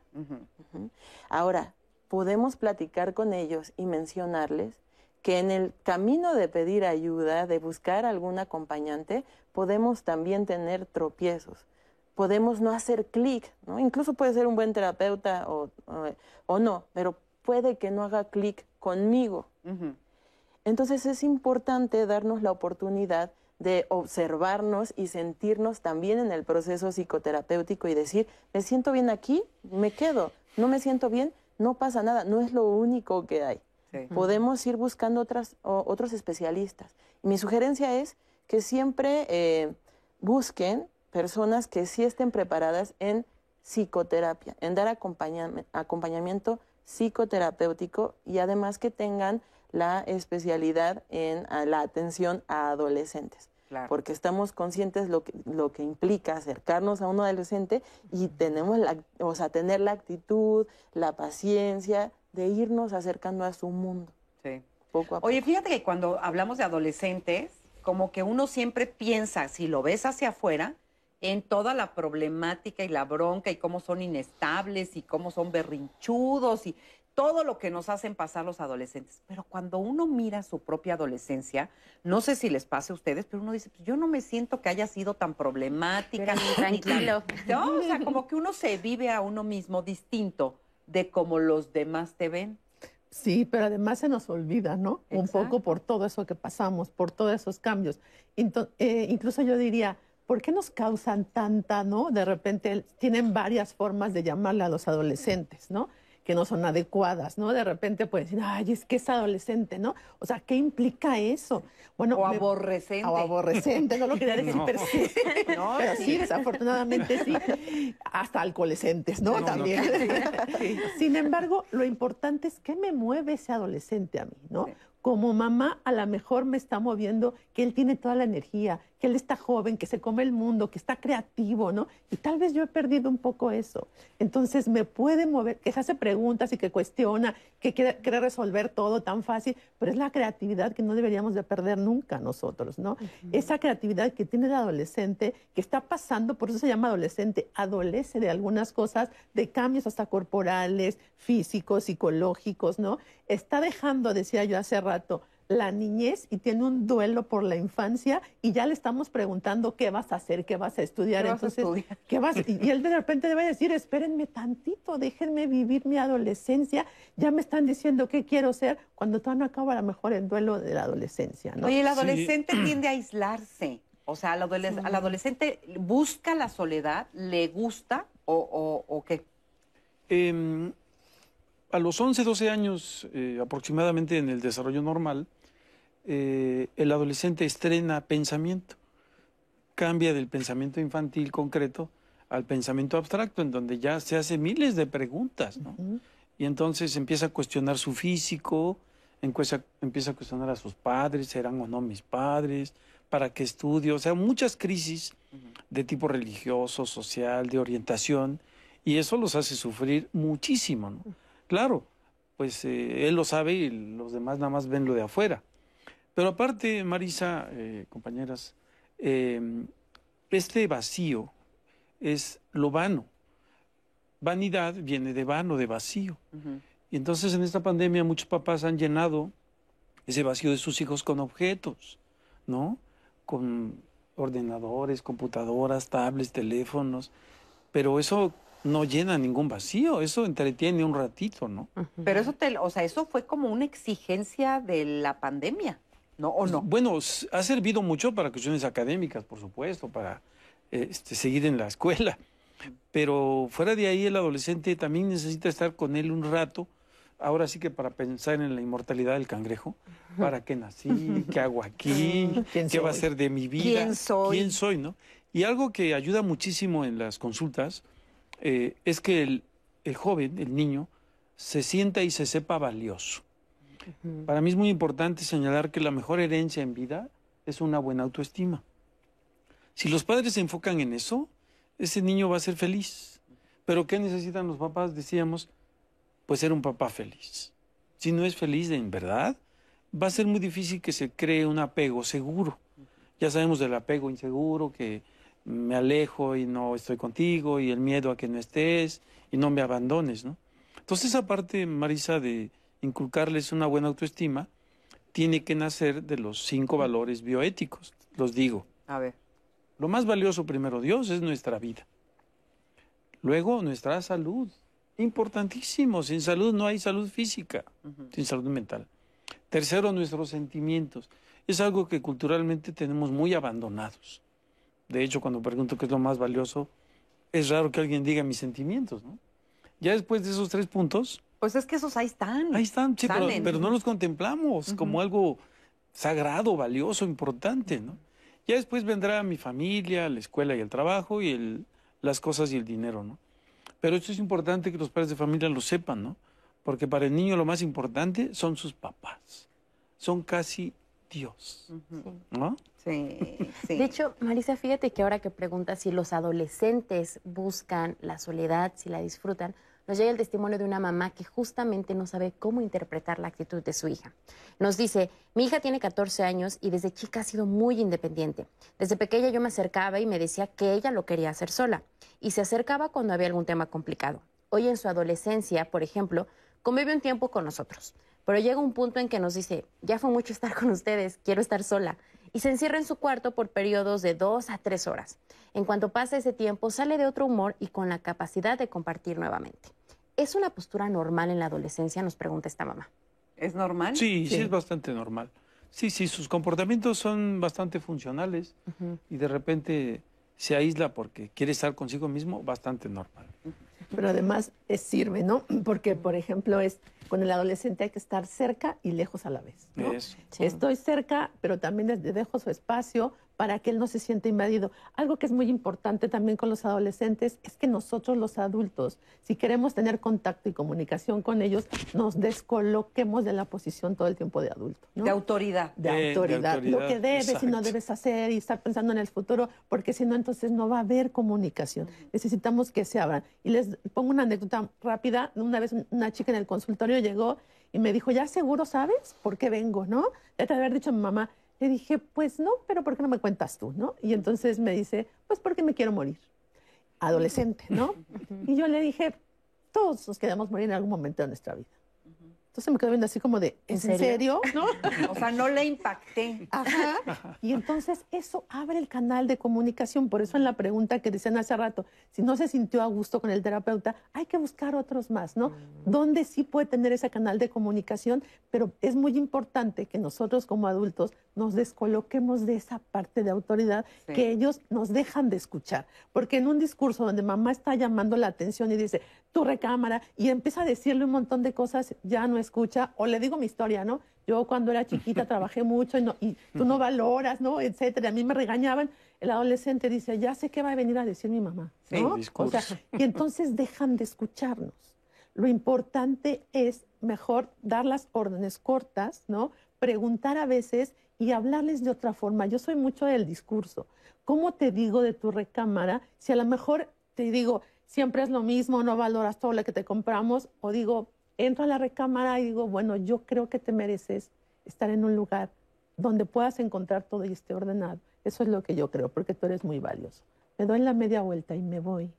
Ahora, podemos platicar con ellos y mencionarles que en el camino de pedir ayuda, de buscar algún acompañante, podemos también tener tropiezos. Podemos no hacer clic, ¿no? Incluso puede ser un buen terapeuta o, o- o no, pero puede que no haga clic conmigo. Entonces es importante darnos la oportunidad de observarnos y sentirnos también en el proceso psicoterapéutico y decir, me siento bien aquí, me quedo, no me siento bien, no pasa nada, no es lo único que hay. Sí. Podemos ir buscando otras, o- otros especialistas. Y mi sugerencia es que siempre eh, busquen personas que sí estén preparadas en psicoterapia, en dar acompañam- acompañamiento psicoterapéutico y además que tengan la especialidad en la atención a adolescentes. Porque estamos conscientes lo que, lo que implica acercarnos a un adolescente y tenemos la, o sea, tener la actitud, la paciencia de irnos acercando a su mundo. Sí. Poco a poco. Oye, fíjate que cuando hablamos de adolescentes, como que uno siempre piensa, si lo ves hacia afuera, en toda la problemática y la bronca y cómo son inestables y cómo son berrinchudos y todo lo que nos hacen pasar los adolescentes. Pero cuando uno mira su propia adolescencia, no sé si les pase a ustedes, pero uno dice, pues yo no me siento que haya sido tan problemática. Ni tranquilo. *laughs* No, o sea, como que uno se vive a uno mismo distinto de como los demás te ven. Sí, pero además se nos olvida, ¿no? Un poco por todo eso que pasamos, por todos esos cambios. Eh, incluso yo diría, ¿por qué nos causan tanta, no? De repente tienen varias formas de llamarle a los adolescentes, ¿no? Que no son adecuadas, ¿no? De repente pueden decir, ay, es que es adolescente, ¿no? O sea, ¿qué implica eso? Bueno, o aborrecente. O aborrecente, no lo quería *laughs* decir no. pero sí. *laughs* No, pero sí, desafortunadamente sí. Hasta alcoholescentes, ¿no? También. *laughs* Sin embargo, lo importante es qué me mueve ese adolescente a mí, ¿no? como mamá a lo mejor me está moviendo que él tiene toda la energía, que él está joven, que se come el mundo, que está creativo, ¿no? Y tal vez yo he perdido un poco eso. Entonces me puede mover, que se hace preguntas y que cuestiona, que quiere, resolver todo tan fácil, pero es la creatividad que no deberíamos de perder nunca nosotros, ¿no? Esa creatividad que tiene el adolescente, que está pasando, por eso se llama adolescente, adolece de algunas cosas, de cambios hasta corporales, físicos, psicológicos, ¿no? Está dejando, decía yo hace rato, la niñez y tiene un duelo por la infancia y ya le estamos preguntando qué vas a hacer, qué vas a estudiar. Entonces, ¿qué vas? *laughs* Y, él de repente debe decir, espérenme tantito, déjenme vivir mi adolescencia. Ya me están diciendo qué quiero ser cuando todavía no acaba a lo mejor el duelo de la adolescencia. ¿no? Oye, el adolescente tiende a aislarse. O sea, al, adolescente busca la soledad, le gusta o, qué. Em, a los 11, 12 años eh, aproximadamente en el desarrollo normal, eh, el adolescente estrena pensamiento, cambia del pensamiento infantil concreto al pensamiento abstracto, en donde ya se hace miles de preguntas, ¿no? Y entonces empieza a cuestionar su físico, empieza, empieza a cuestionar a sus padres, serán o no mis padres, para qué estudio, o sea, muchas crisis de tipo religioso, social, de orientación, y eso los hace sufrir muchísimo, ¿no? Claro, pues eh, él lo sabe y los demás nada más ven lo de afuera. Pero aparte, Marisa, eh, compañeras, em, este vacío es lo vano. Vanidad viene de vano, de vacío. Y entonces en esta pandemia muchos papás han llenado ese vacío de sus hijos con objetos, ¿no? Con ordenadores, computadoras, tablets, teléfonos. Pero eso no llena ningún vacío, eso entretiene un ratito, ¿no? Pero eso te, o sea, eso fue como una exigencia de la pandemia, ¿no? ¿O no? Bueno, ha servido mucho para cuestiones académicas, por supuesto, para este, seguir en la escuela. Pero fuera de ahí el adolescente también necesita estar con él un rato, ahora sí que para pensar en la inmortalidad del cangrejo, ¿para qué nací? ¿Qué hago aquí? *laughs* ¿Qué va a ser de mi vida? ¿Quién soy? ¿Quién soy, no? Y algo que ayuda muchísimo en las consultas eh, es que el, joven, el niño, se sienta y se sepa valioso. Para mí es muy importante señalar que la mejor herencia en vida es una buena autoestima. Si los padres se enfocan en eso, ese niño va a ser feliz. Pero ¿qué necesitan los papás? Decíamos, pues ser un papá feliz. Si no es feliz en verdad, va a ser muy difícil que se cree un apego seguro. Ya sabemos del apego inseguro, que me alejo y no estoy contigo y el miedo a que no estés y no me abandones, ¿no? Entonces esa parte, Marisa, de inculcarles una buena autoestima, tiene que nacer de los cinco valores bioéticos, los digo. A ver. Lo más valioso primero, Dios, es nuestra vida. Luego, nuestra salud. Importantísimo. Sin salud no hay salud física, sin salud mental. Tercero, nuestros sentimientos. Es algo que culturalmente tenemos muy abandonados. De hecho, cuando pregunto qué es lo más valioso, es raro que alguien diga mis sentimientos, ¿no? Ya después de esos tres puntos. Pues es que esos ahí están. Ahí están, sí, pero, no los contemplamos como algo sagrado, valioso, importante, ¿no? Ya después vendrá mi familia, la escuela y el trabajo y el, las cosas y el dinero, ¿no? Pero esto es importante que los padres de familia lo sepan, ¿no? Porque para el niño lo más importante son sus papás. son casi Dios, ¿no? Sí, sí. De hecho, Marisa, fíjate que ahora que preguntas si los adolescentes buscan la soledad, si la disfrutan, nos llega el testimonio de una mamá que justamente no sabe cómo interpretar la actitud de su hija. Nos dice, mi hija tiene 14 años y desde chica ha sido muy independiente. Desde pequeña yo me acercaba y me decía que ella lo quería hacer sola y se acercaba cuando había algún tema complicado. Hoy en su adolescencia, por ejemplo, convive un tiempo con nosotros, pero llega un punto en que nos dice, ya fue mucho estar con ustedes, quiero estar sola y se encierra en su cuarto por periodos de dos a tres horas. En cuanto pasa ese tiempo, sale de otro humor y con la capacidad de compartir nuevamente. ¿Es una postura normal en la adolescencia? Nos pregunta esta mamá. ¿Es normal? Sí, sí, es bastante normal. Sí, sí, sus comportamientos son bastante funcionales y de repente se aísla porque quiere estar consigo mismo, bastante normal. Pero además es, sirve, ¿no? Porque, por ejemplo, es con el adolescente hay que estar cerca y lejos a la vez. ¿no? Eso. Estoy cerca, pero también le dejo su espacio para que él no se sienta invadido. Algo que es muy importante también con los adolescentes es que nosotros los adultos, si queremos tener contacto y comunicación con ellos, nos descoloquemos de la posición todo el tiempo de adulto. ¿no? De autoridad. de, Eh, de autoridad, lo autoridad, que debes y no exacto. debes hacer y estar pensando en el futuro, porque si no, entonces no va a haber comunicación. Necesitamos que se abran. Y les pongo una anécdota rápida. Una vez una chica en el consultorio llegó y me dijo, ¿ya seguro sabes por qué vengo, no? Ya te haber dicho a mi mamá. Le dije, pues no, pero ¿por qué no me cuentas tú, no? Y entonces me dice, pues porque me quiero morir. Adolescente, ¿no? *laughs* Y yo le dije, todos nos queremos morir en algún momento de nuestra vida. Entonces me quedó viendo así como de, ¿en ¿En serio? serio? *laughs* ¿No? O sea, no le impacté. Ajá. Y entonces eso abre el canal de comunicación. Por eso en la pregunta que decían hace rato, si no se sintió a gusto con el terapeuta, hay que buscar otros más, ¿no? Donde sí puede tener ese canal de comunicación, pero es muy importante que nosotros como adultos nos descoloquemos de esa parte de autoridad Sí. que ellos nos dejan de escuchar. Porque en un discurso donde mamá está llamando la atención y dice, tu recámara, y empieza a decirle un montón de cosas, ya no escucha, o le digo mi historia, ¿no? Yo cuando era chiquita *laughs* trabajé mucho y, no- y tú no valoras, ¿no? Etcétera. A mí me regañaban. El adolescente dice, ya sé qué va a venir a decir mi mamá, Sí, ¿no? o discurso. sea, y entonces dejan de escucharnos. Lo importante es mejor dar las órdenes cortas, ¿no? Preguntar a veces y hablarles de otra forma. Yo soy mucho del discurso. ¿Cómo te digo de tu recámara? Si a lo mejor te digo, siempre es lo mismo, no valoras todo lo que te compramos, o digo, entro a la recámara y digo, bueno, yo creo que te mereces estar en un lugar donde puedas encontrar todo y esté ordenado. Eso es lo que yo creo, porque tú eres muy valioso. Me doy la media vuelta y me voy.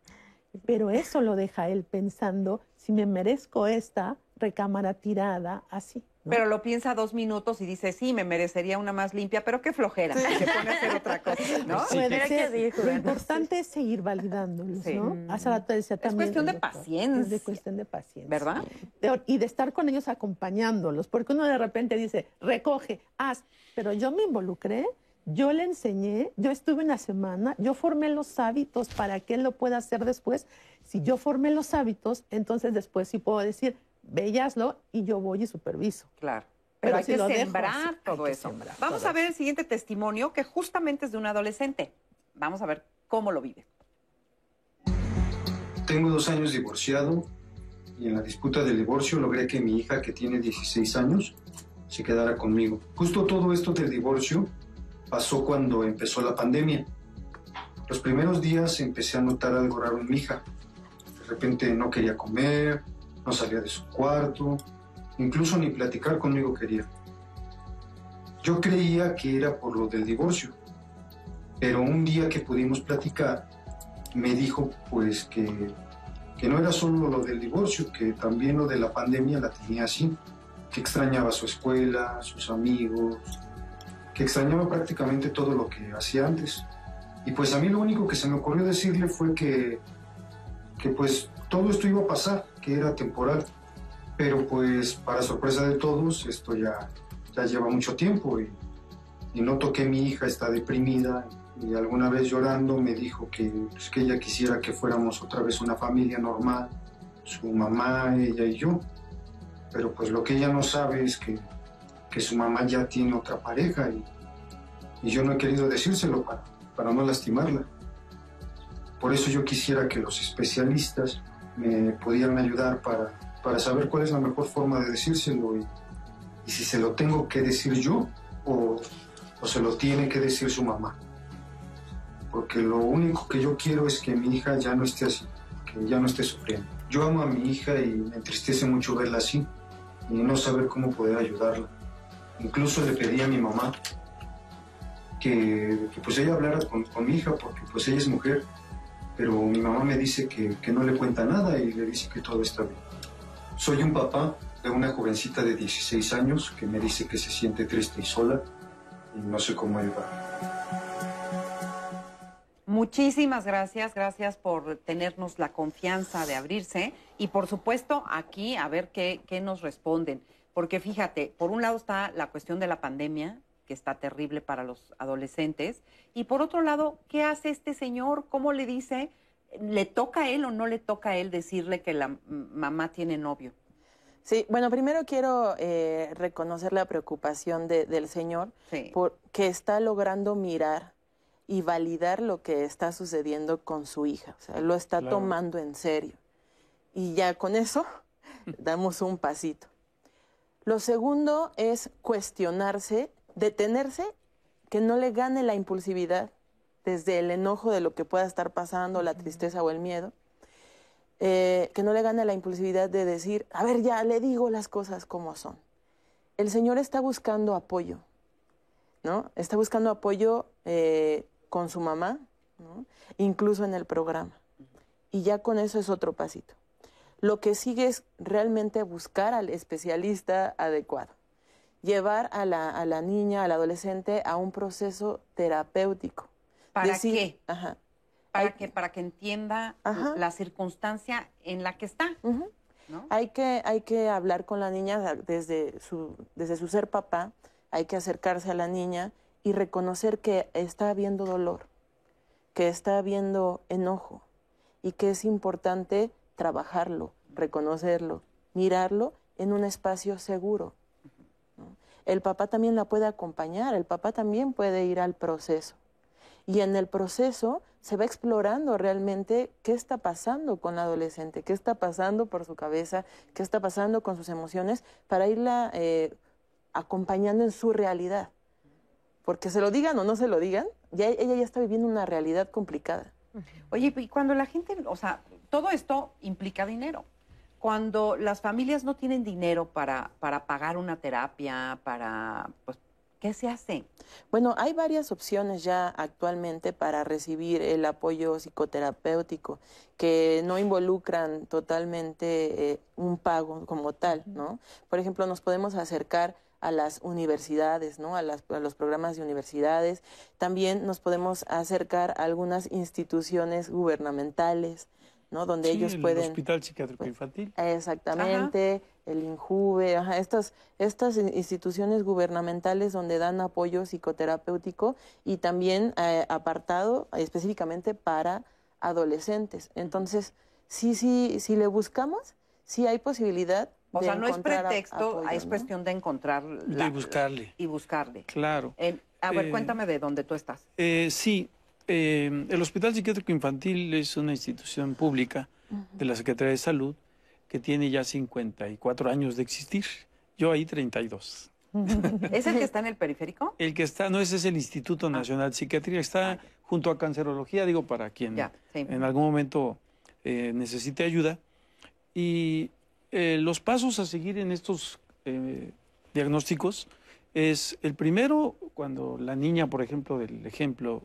Pero eso lo deja él pensando si me merezco esta recámara tirada así. ¿No? Pero lo piensa dos minutos y dice, sí, me merecería una más limpia, pero qué flojera. Y se pone a hacer otra cosa, ¿no? Sí. Mira ser. que dijo, Lo importante es seguir validándolos, Sí. ¿no? Hace rato decía también. cuestión el de paciencia. Es de cuestión de paciencia. ¿Verdad? De- y de estar con ellos acompañándolos, porque uno de repente dice, recoge, haz, pero yo me involucré, yo le enseñé, yo estuve una semana, yo formé los hábitos para que él lo pueda hacer después. Si yo formé los hábitos, entonces después sí puedo decir, véaslo y yo voy y superviso. Claro. Pero Pero hay si que lo dejo sembrar así, hay todo que eso. sembrar Vamos todo a ver el siguiente testimonio que justamente es de un adolescente. Vamos a ver cómo lo vive. Tengo dos años divorciado y en la disputa del divorcio logré que mi hija, que tiene 16 años, se quedara conmigo. Justo todo esto del divorcio pasó cuando empezó la pandemia. Los primeros días empecé a notar algo raro en mi hija. De repente no quería comer, no salía de su cuarto, incluso ni platicar conmigo quería. Yo creía que era por lo del divorcio, pero un día que pudimos platicar, me dijo pues que, que no era solo lo del divorcio, que también lo de la pandemia la tenía así, que extrañaba su escuela, sus amigos, que extrañaba prácticamente todo lo que hacía antes. Y pues a mí lo único que se me ocurrió decirle fue que, que pues todo esto iba a pasar, que era temporal. Pero pues para sorpresa de todos, esto ya, ya lleva mucho tiempo y, y noto que mi hija está deprimida y alguna vez llorando me dijo que, pues, que ella quisiera que fuéramos otra vez una familia normal, su mamá, ella y yo. Pero pues lo que ella no sabe es que, que su mamá ya tiene otra pareja y, y yo no he querido decírselo para, para no lastimarla. Por eso yo quisiera que los especialistas me pudieran ayudar para, para saber cuál es la mejor forma de decírselo y, y si se lo tengo que decir yo o, o se lo tiene que decir su mamá. Porque lo único que yo quiero es que mi hija ya no esté así, que ya no esté sufriendo. Yo amo a mi hija y me entristece mucho verla así y no saber cómo poder ayudarla. Incluso le pedí a mi mamá que, que pues ella hablara con, con, mi hija porque pues ella es mujer, pero mi mamá me dice que, que no le cuenta nada y le dice que todo está bien. Soy un papá de una jovencita de 16 años que me dice que se siente triste y sola y no sé cómo ayudar. Muchísimas gracias, gracias por tenernos la confianza de abrirse y por supuesto aquí a ver qué, qué nos responden. Porque fíjate, por un lado está la cuestión de la pandemia, que está terrible para los adolescentes, y por otro lado, ¿qué hace este señor? ¿Cómo le dice? ¿Le toca a él o no le toca a él decirle que la mamá tiene novio? Sí, bueno, primero quiero eh, reconocer la preocupación de, del señor, Sí. por, que está logrando mirar y validar lo que está sucediendo con su hija. O sea, lo está Claro. tomando en serio. Y ya con eso *laughs* damos un pasito. Lo segundo es cuestionarse, detenerse, que no le gane la impulsividad desde el enojo de lo que pueda estar pasando, la tristeza o el miedo. Eh, que no le gane la impulsividad de decir, a ver, ya le digo las cosas como son. El Señor está buscando apoyo, ¿no? Está buscando apoyo eh, con su mamá, ¿no? incluso en el programa. Y ya con eso es otro pasito. Lo que sigue es realmente buscar al especialista adecuado. Llevar a la, a la niña, al adolescente, a un proceso terapéutico. ¿Para Decir- qué? Ajá. Para Hay- que, para que entienda Ajá. la circunstancia en la que está. Hay que, hay que hablar con la niña desde su, desde su ser papá, hay que acercarse a la niña y reconocer que está habiendo dolor, que está habiendo enojo y que es importante trabajarlo, reconocerlo, mirarlo en un espacio seguro. El papá también la puede acompañar, el papá también puede ir al proceso. Y en el proceso se va explorando realmente qué está pasando con la adolescente, qué está pasando por su cabeza, qué está pasando con sus emociones, para irla eh, acompañando en su realidad. Porque se lo digan o no se lo digan, ya ella ya está viviendo una realidad complicada. Oye, y cuando la gente, o sea, todo esto implica dinero. Cuando las familias no tienen dinero para, para pagar una terapia, para, pues, ¿qué se hace? Bueno, hay varias opciones ya actualmente para recibir el apoyo psicoterapéutico que no involucran totalmente eh, un pago como tal, ¿no? Por ejemplo, nos podemos acercar a las universidades, ¿no? A, las- a los programas de universidades. También nos podemos acercar a algunas instituciones gubernamentales, ¿no? Donde Sí, ellos el pueden... Hospital Psiquiátrico Infantil. Exactamente, el INJUVE, ajá, estas, estas in- instituciones gubernamentales donde dan apoyo psicoterapéutico y también eh, apartado eh, específicamente para adolescentes. Entonces, sí, sí, si le buscamos, sí hay posibilidad. O de sea, no es pretexto, apoyo, es ¿no? cuestión de encontrar De buscarle. y buscarle. Claro. En- a ver, Eh, cuéntame de dónde tú estás. Eh, sí, eh, el Hospital Psiquiátrico Infantil es una institución pública de la Secretaría de Salud que tiene ya 54 años de existir. Yo ahí 32. *laughs* ¿Es el que está en el periférico? El que está, no, ese es el Instituto Nacional de Psiquiatría, está junto a Cancerología, digo, para quien Ya, sí. en algún momento eh, necesite ayuda. Y eh, los pasos a seguir en estos eh, diagnósticos es el primero, cuando la niña, por ejemplo, del ejemplo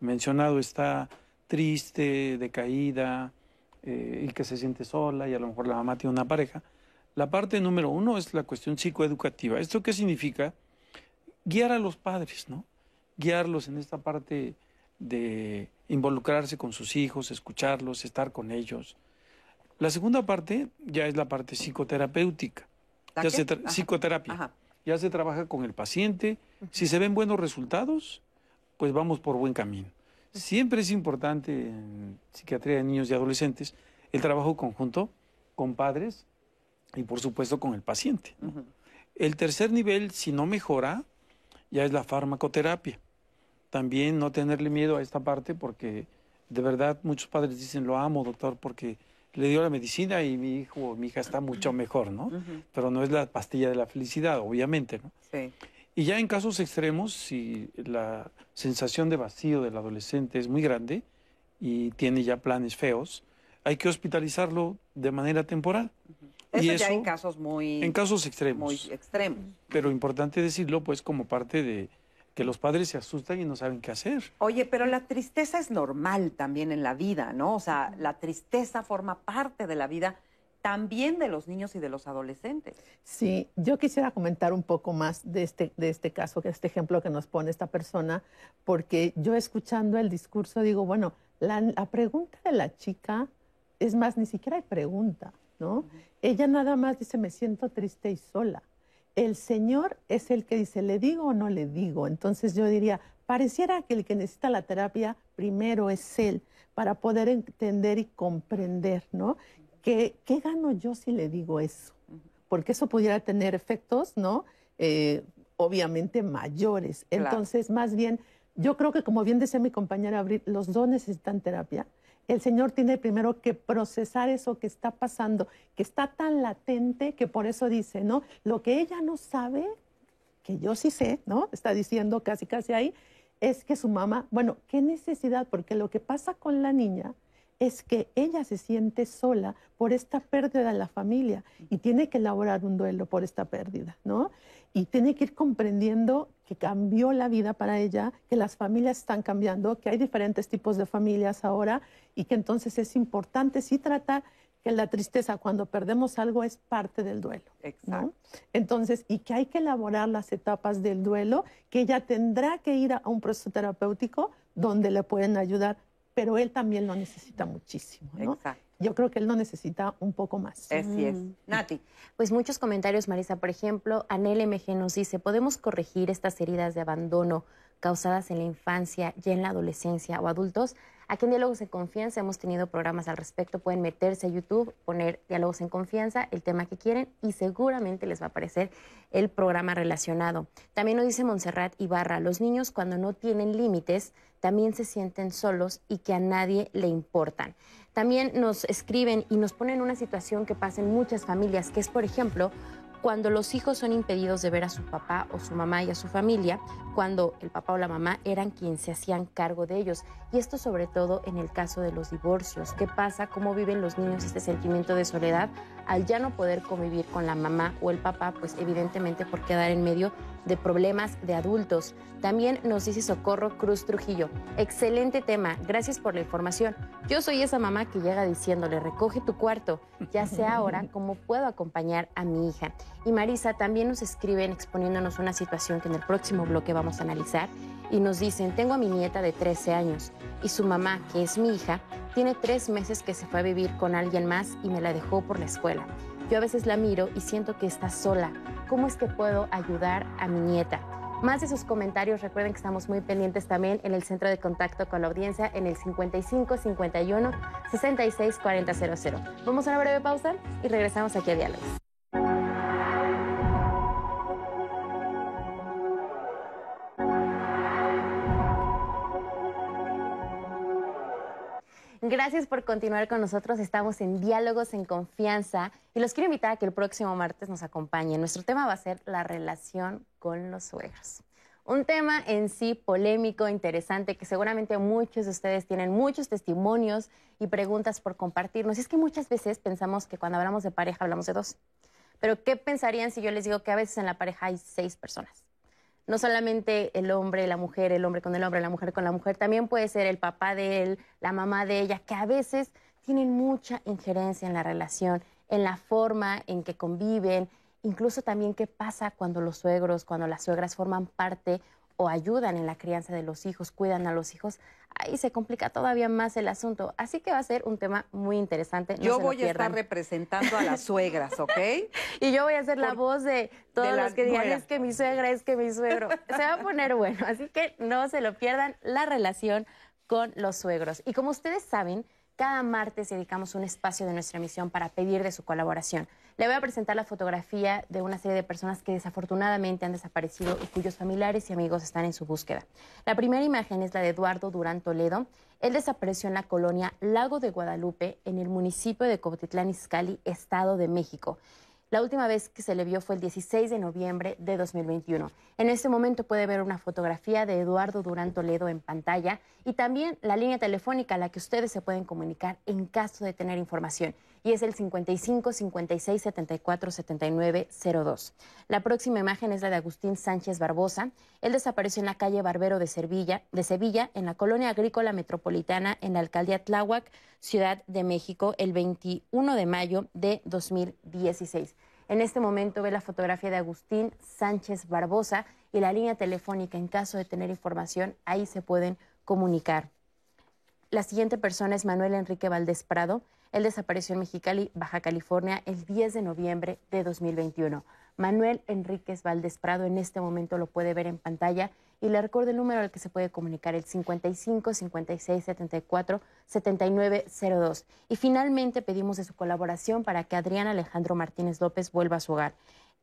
mencionado, está triste, decaída eh, y que se siente sola y a lo mejor la mamá tiene una pareja. La parte número uno es la cuestión psicoeducativa. ¿Esto qué significa? Guiar a los padres, ¿no? Guiarlos en esta parte de involucrarse con sus hijos, escucharlos, estar con ellos. La segunda parte ya es la parte psicoterapéutica. ¿La Ya se Ajá. psicoterapia. Ajá. Ya se trabaja con el paciente. Si se ven buenos resultados, pues vamos por buen camino. Siempre es importante en psiquiatría de niños y adolescentes el trabajo conjunto con padres y por supuesto con el paciente. El tercer nivel, si no mejora, ya es la farmacoterapia. También no tenerle miedo a esta parte porque de verdad muchos padres dicen, lo amo, doctor, porque le dio la medicina y mi hijo, mi hija está mucho mejor, ¿no? Pero no es la pastilla de la felicidad, obviamente, ¿no? Sí. Y ya en casos extremos, si la sensación de vacío del adolescente es muy grande y tiene ya planes feos, hay que hospitalizarlo de manera temporal. Eso, y ya eso en casos muy, en casos extremos. muy extremos. Pero importante decirlo, pues, como parte de que los padres se asustan y no saben qué hacer. Oye, pero la tristeza es normal también en la vida, ¿no? O sea, la tristeza forma parte de la vida también de los niños y de los adolescentes. Sí, yo quisiera comentar un poco más de este, de este caso, de este ejemplo que nos pone esta persona, porque yo escuchando el discurso digo, bueno, la, la pregunta de la chica, es más, ni siquiera hay pregunta, ¿no? Ella nada más dice, me siento triste y sola. El Señor es el que dice, ¿le digo o no le digo? Entonces yo diría, pareciera que el que necesita la terapia primero es Él, para poder entender y comprender, ¿no? ¿Qué, qué gano yo si le digo eso? Porque eso pudiera tener efectos, ¿no? Eh, obviamente mayores. Claro. Entonces, más bien, yo creo que como bien decía mi compañera Abril, los dos necesitan terapia. El Señor tiene primero que procesar eso que está pasando, que está tan latente que por eso dice, ¿no? Lo que ella no sabe, que yo sí sé, ¿no? Está diciendo casi, casi ahí, es que su mamá, bueno, ¿qué necesidad? Porque lo que pasa con la niña es que ella se siente sola por esta pérdida de la familia y tiene que elaborar un duelo por esta pérdida, ¿no? Y tiene que ir comprendiendo que cambió la vida para ella, que las familias están cambiando, que hay diferentes tipos de familias ahora y que entonces es importante sí tratar que la tristeza cuando perdemos algo es parte del duelo. ¿no? Exacto. Entonces, y que hay que elaborar las etapas del duelo, que ella tendrá que ir a un proceso terapéutico donde le pueden ayudar, pero él también lo necesita muchísimo. ¿no? Exacto. Yo creo que él lo necesita un poco más. Así es. Mm. Nati. Pues muchos comentarios, Marisa. Por ejemplo, Anel MG nos dice, ¿podemos corregir estas heridas de abandono causadas en la infancia, ya en la adolescencia o adultos? Aquí en Diálogos en Confianza hemos tenido programas al respecto. Pueden meterse a YouTube, poner Diálogos en Confianza, el tema que quieren y seguramente les va a aparecer el programa relacionado. También nos dice Montserrat Ibarra, los niños cuando no tienen límites también se sienten solos y que a nadie le importan. También nos escriben y nos ponen una situación que pasa en muchas familias, que es, por ejemplo, cuando los hijos son impedidos de ver a su papá o su mamá y a su familia, cuando el papá o la mamá eran quienes se hacían cargo de ellos. Y esto sobre todo en el caso de los divorcios. ¿Qué pasa? ¿Cómo viven los niños este sentimiento de soledad al ya no poder convivir con la mamá o el papá? Pues evidentemente por quedar en medio de problemas de adultos. También nos dice Socorro Cruz Trujillo. Excelente tema, gracias por la información. Yo soy esa mamá que llega diciéndole, recoge tu cuarto, ya sea ahora cómo puedo acompañar a mi hija. Y Marisa también nos escriben exponiéndonos una situación que en el próximo bloque vamos a analizar y nos dicen, tengo a mi nieta de 13 años y su mamá, que es mi hija, tiene tres meses que se fue a vivir con alguien más y me la dejó por la escuela. Yo a veces la miro y siento que está sola. ¿Cómo es que puedo ayudar a mi nieta? Más de sus comentarios, recuerden que estamos muy pendientes también en el centro de contacto con la audiencia en el 55 51 66 40 00. Vamos a una breve pausa y regresamos aquí a Diálogos. Gracias por continuar con nosotros. Estamos en Diálogos en Confianza y los quiero invitar a que el próximo martes nos acompañen. Nuestro tema va a ser la relación con los suegros. Un tema en sí polémico, interesante, que seguramente muchos de ustedes tienen muchos testimonios y preguntas por compartirnos. Es que muchas veces pensamos que cuando hablamos de pareja hablamos de dos. Pero ¿qué pensarían si yo les digo que a veces en la pareja hay seis personas? No solamente el hombre, la mujer, el hombre con el hombre, la mujer con la mujer, también puede ser el papá de él, la mamá de ella, que a veces tienen mucha injerencia en la relación, en la forma en que conviven, incluso también qué pasa cuando los suegros, cuando las suegras forman parte o ayudan en la crianza de los hijos, cuidan a los hijos, ahí se complica todavía más el asunto. Así que va a ser un tema muy interesante. no Yo voy a estar representando a las suegras, ¿ok? *laughs* Y yo voy a ser la Por- voz de todos de los que digan, es que mi suegra, es que mi suegro. *laughs* Se va a poner bueno, así que no se lo pierdan la relación con los suegros. Y como ustedes saben, cada martes dedicamos un espacio de nuestra emisión para pedir de su colaboración. Le voy a presentar la fotografía de una serie de personas que desafortunadamente han desaparecido y cuyos familiares y amigos están en su búsqueda. La primera imagen es la de Eduardo Durán Toledo. Él desapareció en la colonia Lago de Guadalupe, en el municipio de Cotitlán Izcalli, Estado de México. La última vez que se le vio fue el 16 de noviembre de 2021. En este momento puede ver una fotografía de Eduardo Durán Toledo en pantalla y también la línea telefónica a la que ustedes se pueden comunicar en caso de tener información y es el 55 56 74 79 02. La próxima imagen es la de Agustín Sánchez Barbosa. Él desapareció en la calle Barbero de Sevilla, de Sevilla, en la colonia agrícola metropolitana en la alcaldía Tláhuac, Ciudad de México, el 21 de mayo de 2016. En este momento ve la fotografía de Agustín Sánchez Barbosa y la línea telefónica en caso de tener información, ahí se pueden comunicar. La siguiente persona es Manuel Enrique Valdés Prado. Él desapareció en Mexicali, Baja California, el 10 de noviembre de 2021. Manuel Enríquez Valdés Prado en este momento lo puede ver en pantalla y le recuerdo el número al que se puede comunicar, el 55 56 74 79 02. Y finalmente pedimos de su colaboración para que Adrián Alejandro Martínez López vuelva a su hogar.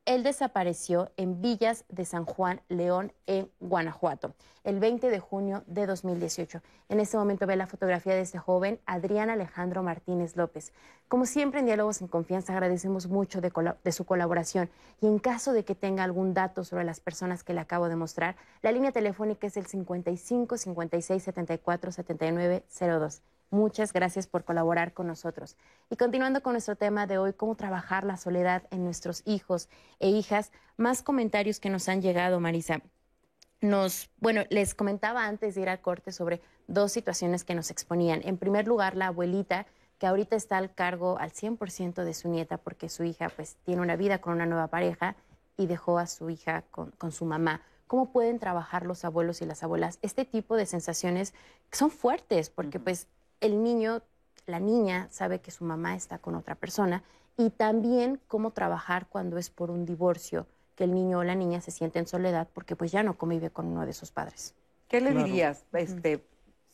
Él desapareció en Villas de San Juan, León, en Guanajuato, el 20 de junio de 2018. En este momento ve la fotografía de este joven, Adrián Alejandro Martínez López. Como siempre en Diálogos en Confianza agradecemos mucho de, de, su colaboración y en caso de que tenga algún dato sobre las personas que le acabo de mostrar, la línea telefónica es el 55 56 74 79 02. Muchas gracias por colaborar con nosotros. Y continuando con nuestro tema de hoy, cómo trabajar la soledad en nuestros hijos e hijas, más comentarios que nos han llegado, Marisa. Nos, bueno, les comentaba antes de ir al corte sobre dos situaciones que nos exponían. En primer lugar, la abuelita, que ahorita está al cargo al 100% de su nieta porque su hija pues tiene una vida con una nueva pareja y dejó a su hija con, con su mamá cómo pueden trabajar los abuelos y las abuelas este tipo de sensaciones que son fuertes, porque pues el niño, la niña sabe que su mamá está con otra persona y también cómo trabajar cuando es por un divorcio, que el niño o la niña se siente en soledad porque pues ya no convive con uno de sus padres. ¿Qué le dirías? Este,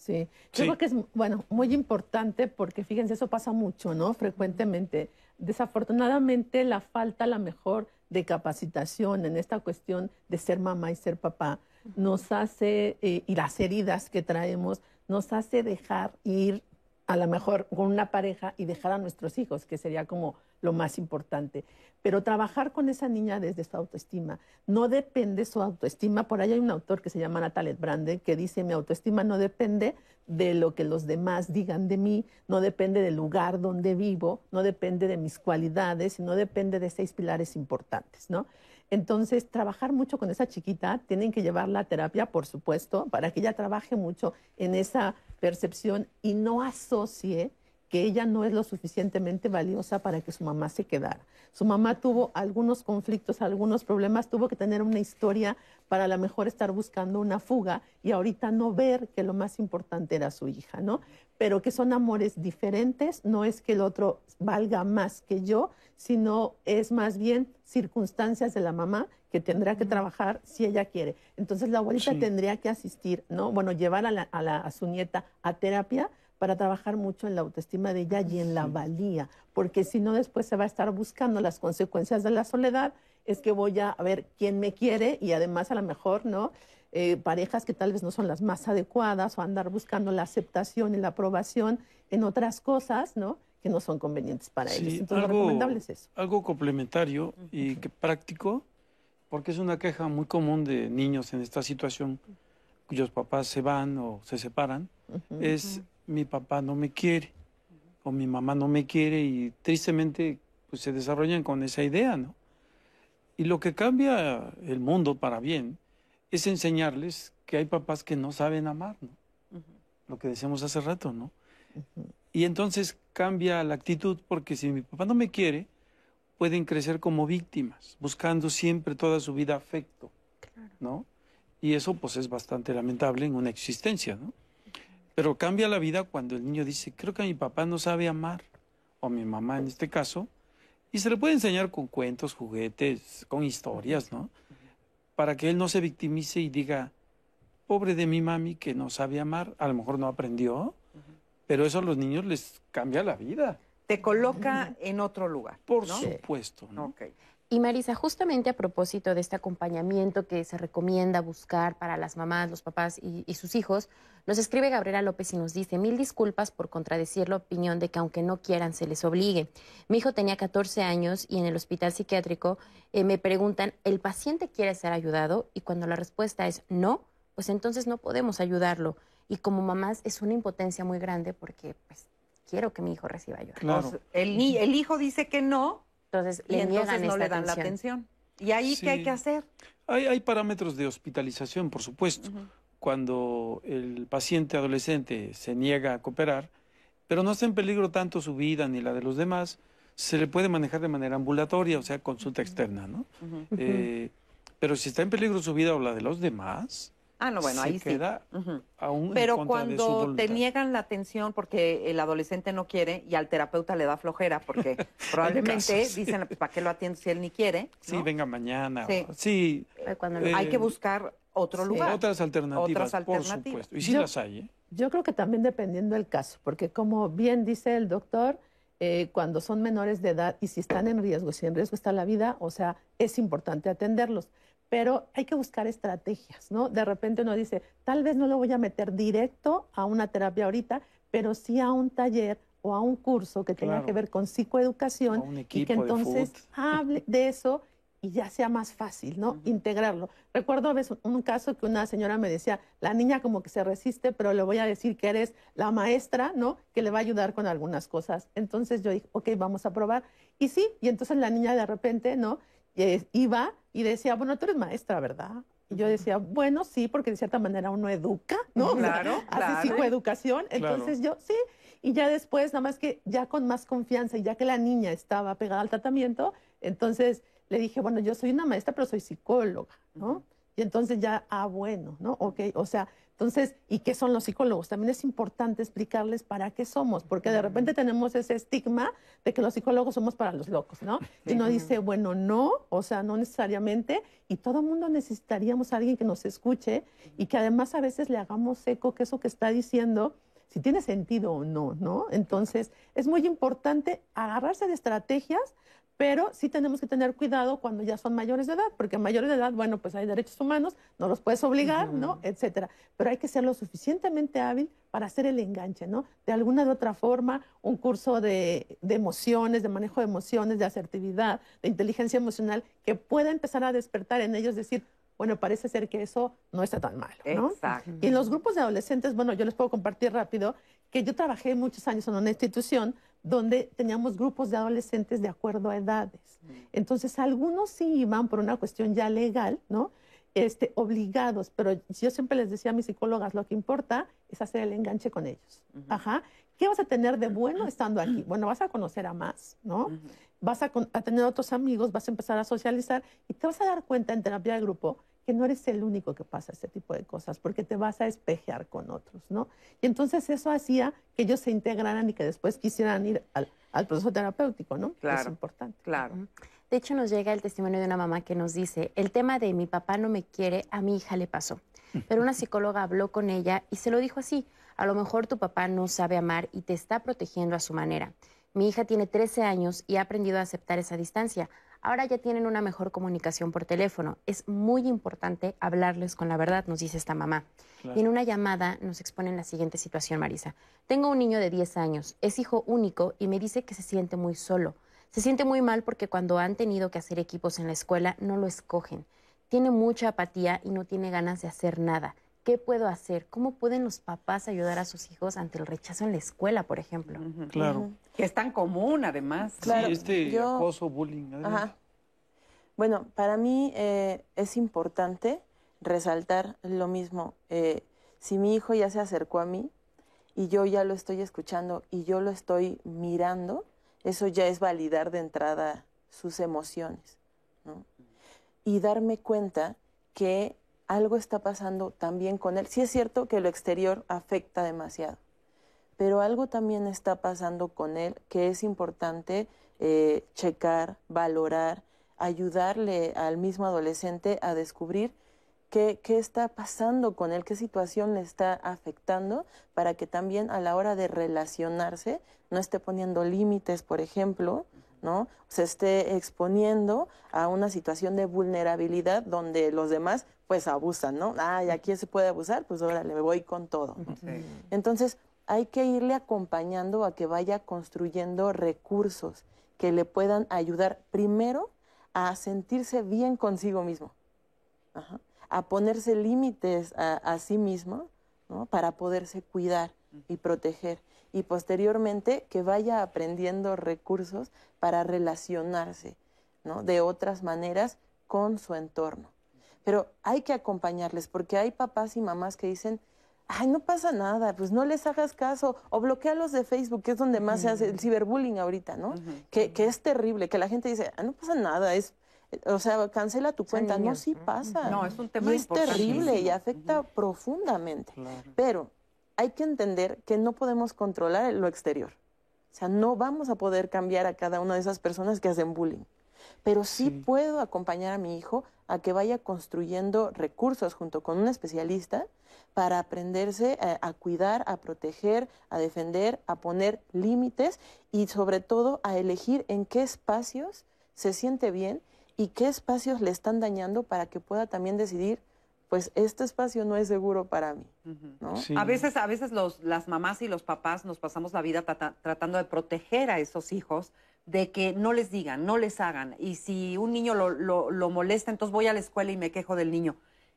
Sí, yo creo que es, bueno, muy importante porque fíjense, eso pasa mucho, ¿no? Frecuentemente. Desafortunadamente, la falta, la mejor, de capacitación en esta cuestión de ser mamá y ser papá nos hace, eh, y las heridas que traemos, nos hace dejar ir a lo mejor con una pareja y dejar a nuestros hijos, que sería como lo más importante. Pero trabajar con esa niña desde su autoestima. No depende su autoestima. Por ahí hay un autor que se llama Natalie Brande que dice, mi autoestima no depende de lo que los demás digan de mí, no depende del lugar donde vivo, no depende de mis cualidades, no depende de seis pilares importantes, ¿no? Entonces, trabajar mucho con esa chiquita, tienen que llevarla a terapia, por supuesto, para que ella trabaje mucho en esa percepción y no asocie que ella no es lo suficientemente valiosa para que su mamá se quedara. Su mamá tuvo algunos conflictos, algunos problemas, tuvo que tener una historia para a lo mejor estar buscando una fuga y ahorita no ver que lo más importante era su hija, ¿no? Pero que son amores diferentes, no es que el otro valga más que yo, sino es más bien circunstancias de la mamá que tendrá que trabajar si ella quiere. Entonces la abuelita tendría que asistir, ¿no? Bueno, llevar a, a su nieta a terapia para trabajar mucho en la autoestima de ella y en la valía, porque si no después se va a estar buscando las consecuencias de la soledad, es que voy a ver quién me quiere y además a lo mejor, ¿no? Eh, parejas que tal vez no son las más adecuadas o andar buscando la aceptación y la aprobación en otras cosas, ¿no? Que no son convenientes para ellos. Entonces, algo, lo recomendable es eso. Algo complementario y que práctico, porque es una queja muy común de niños en esta situación cuyos papás se van o se separan, es mi papá no me quiere o mi mamá no me quiere y tristemente pues se desarrollan con esa idea, ¿no? Y lo que cambia el mundo para bien es enseñarles que hay papás que no saben amar, ¿no? Lo que decíamos hace rato, ¿no? Y entonces cambia la actitud porque si mi papá no me quiere, pueden crecer como víctimas, buscando siempre toda su vida afecto, ¿no? Y eso pues es bastante lamentable en una existencia, ¿no? Pero cambia la vida cuando el niño dice, creo que mi papá no sabe amar, o mi mamá en este caso, y se le puede enseñar con cuentos, juguetes, con historias, ¿no? Para que él no se victimice y diga, pobre de mi mami que no sabe amar, a lo mejor no aprendió, Pero eso a los niños les cambia la vida. Te coloca en otro lugar. Por ¿no? supuesto. ¿no? Y Marisa, justamente a propósito de este acompañamiento que se recomienda buscar para las mamás, los papás y, y sus hijos, nos escribe Gabriela López y nos dice, mil disculpas por contradecir la opinión de que aunque no quieran se les obligue. Mi hijo tenía 14 años y en el hospital psiquiátrico eh, me preguntan, ¿el paciente quiere ser ayudado? Y cuando la respuesta es no, pues entonces no podemos ayudarlo. Y como mamás es una impotencia muy grande porque pues quiero que mi hijo reciba ayuda. Claro. Sea, el, ni- el hijo dice que no Entonces y le entonces niegan no esta le dan la atención. atención. ¿Y ahí qué hay que hacer? Hay, hay parámetros de hospitalización, por supuesto. Cuando el paciente adolescente se niega a cooperar, pero no está en peligro tanto su vida ni la de los demás, se le puede manejar de manera ambulatoria, o sea, consulta externa, ¿no? Eh, pero si está en peligro su vida o la de los demás, Ah, no, bueno, se ahí sí. queda Ujú. aún en Pero contra de su cuando te niegan la atención porque el adolescente no quiere y al terapeuta le da flojera porque *laughs* probablemente casos, sí. dicen, ¿para qué lo atiendes si él ni quiere? *laughs* Sí, ¿no? venga mañana. Sí. o- Sí, Eh, Cuando lo- Eh, Hay que buscar otro sí. lugar. otras alternativas, Otras por alternativas. supuesto. Y sí Yo- las hay, ¿eh? Yo creo que también dependiendo del caso, porque como bien dice el doctor, eh, cuando son menores de edad y si están en riesgo, si en riesgo está la vida, o sea, es importante atenderlos. Pero hay que buscar estrategias, ¿no? De repente uno dice, tal vez no lo voy a meter directo a una terapia ahorita, pero sí a un taller o a un curso que tenga Claro. que ver con psicoeducación un y que de entonces *laughs* hable de eso y ya sea más fácil, ¿no? Integrarlo. Recuerdo a veces un caso que una señora me decía, la niña como que se resiste, pero le voy a decir que eres la maestra, ¿no? Que le va a ayudar con algunas cosas. Entonces yo dije, ok, vamos a probar. Y sí, y entonces la niña de repente, ¿no? Iba y decía, bueno, tú eres maestra, ¿verdad? Y yo decía, bueno, sí, porque de cierta manera uno educa, ¿no? O sea, Claro, hace claro. psicoeducación. Claro. Entonces yo, sí. Y ya después, nada más que ya con más confianza y ya que la niña estaba pegada al tratamiento, entonces le dije, bueno, yo soy una maestra, pero soy psicóloga, ¿no? Y entonces ya, ah, bueno, ¿no? Ok, o sea, entonces, ¿y qué son los psicólogos? También es importante explicarles para qué somos, porque de repente tenemos ese estigma de que los psicólogos somos para los locos, ¿no? Y uno dice, bueno, no, o sea, no necesariamente, y todo el mundo necesitaríamos a alguien que nos escuche y que además a veces le hagamos eco que eso que está diciendo, si tiene sentido o no, ¿no? Entonces, es muy importante agarrarse de estrategias pero sí tenemos que tener cuidado cuando ya son mayores de edad, porque mayores de edad, bueno, pues hay derechos humanos, no los puedes obligar, ¿no? Etcétera. Pero hay que ser lo suficientemente hábil para hacer el enganche, ¿no? De alguna de otra forma, un curso de, de emociones, de manejo de emociones, de asertividad, de inteligencia emocional, que pueda empezar a despertar en ellos, decir, bueno, parece ser que eso no está tan malo, ¿no? Exacto. Y en los grupos de adolescentes, bueno, yo les puedo compartir rápido que yo trabajé muchos años en una institución donde teníamos grupos de adolescentes de acuerdo a edades. Entonces, algunos sí iban por una cuestión ya legal, ¿no? Este, obligados, pero yo siempre les decía a mis psicólogas, lo que importa es hacer el enganche con ellos. Ajá. ¿Qué vas a tener de bueno estando aquí? Bueno, vas a conocer a más, ¿no? Vas a, a tener otros amigos, vas a empezar a socializar y te vas a dar cuenta en terapia de grupo que no eres el único que pasa este tipo de cosas, porque te vas a espejear con otros, ¿no? Y entonces eso hacía que ellos se integraran y que después quisieran ir al, al proceso terapéutico, ¿no? Es Claro. importante. Claro. De hecho, nos llega el testimonio de una mamá que nos dice, el tema de mi papá no me quiere, a mi hija le pasó. *laughs* Pero una psicóloga habló con ella y se lo dijo así, a lo mejor tu papá no sabe amar y te está protegiendo a su manera. Mi hija tiene 13 años y ha aprendido a aceptar esa distancia. Ahora ya tienen una mejor comunicación por teléfono. Es muy importante hablarles con la verdad, nos dice esta mamá. Claro. Y en una llamada nos exponen la siguiente situación, Marisa. Tengo un niño de 10 años, es hijo único y me dice que se siente muy solo. Se siente muy mal porque cuando han tenido que hacer equipos en la escuela no lo escogen. Tiene mucha apatía y no tiene ganas de hacer nada. ¿Qué puedo hacer? ¿Cómo pueden los papás ayudar a sus hijos ante el rechazo en la escuela, por ejemplo? Claro. Que es tan común, además. Claro, sí, este yo- acoso, bullying. Ajá. Bueno, para mí eh, es importante resaltar lo mismo. Eh, si mi hijo ya se acercó a mí y yo ya lo estoy escuchando y yo lo estoy mirando, eso ya es validar de entrada sus emociones. ¿no? Y darme cuenta que algo está pasando también con él. Sí es cierto que lo exterior afecta demasiado, pero algo también está pasando con él que es importante eh, checar, valorar, ayudarle al mismo adolescente a descubrir qué, qué está pasando con él, qué situación le está afectando, para que también a la hora de relacionarse no esté poniendo límites, por ejemplo, ¿no? Se esté exponiendo a una situación de vulnerabilidad donde los demás pues abusan, ¿no? Ah, y aquí se puede abusar, pues órale, me voy con todo. Entonces, hay que irle acompañando a que vaya construyendo recursos que le puedan ayudar primero a sentirse bien consigo mismo, a ponerse límites a, sí mismo ¿no? para poderse cuidar y proteger y posteriormente que vaya aprendiendo recursos para relacionarse ¿no? de otras maneras con su entorno. Pero hay que acompañarles porque hay papás y mamás que dicen, ay, no pasa nada, pues no les hagas caso, o bloquealos de Facebook, que es donde más se hace el ciberbullying ahorita, ¿no? que, que, es terrible, que la gente dice, ah, no pasa nada, es, o sea, cancela tu cuenta. No, sí pasa. No, es un tema y es terrible y afecta profundamente. Pero hay que entender que no podemos controlar lo exterior. O sea, no vamos a poder cambiar a cada una de esas personas que hacen bullying. Pero sí, puedo acompañar a mi hijo a que vaya construyendo recursos junto con un especialista para aprenderse a, cuidar, a proteger, a defender, a poner límites y sobre todo a elegir en qué espacios se siente bien y qué espacios le están dañando para que pueda también decidir pues este espacio no es seguro para mí. A veces, a veces los, las mamás y los papás nos pasamos la vida tratando de proteger a esos hijos de que no les digan, no les hagan. Y si un niño lo, lo, molesta, entonces voy a la escuela y me quejo del niño.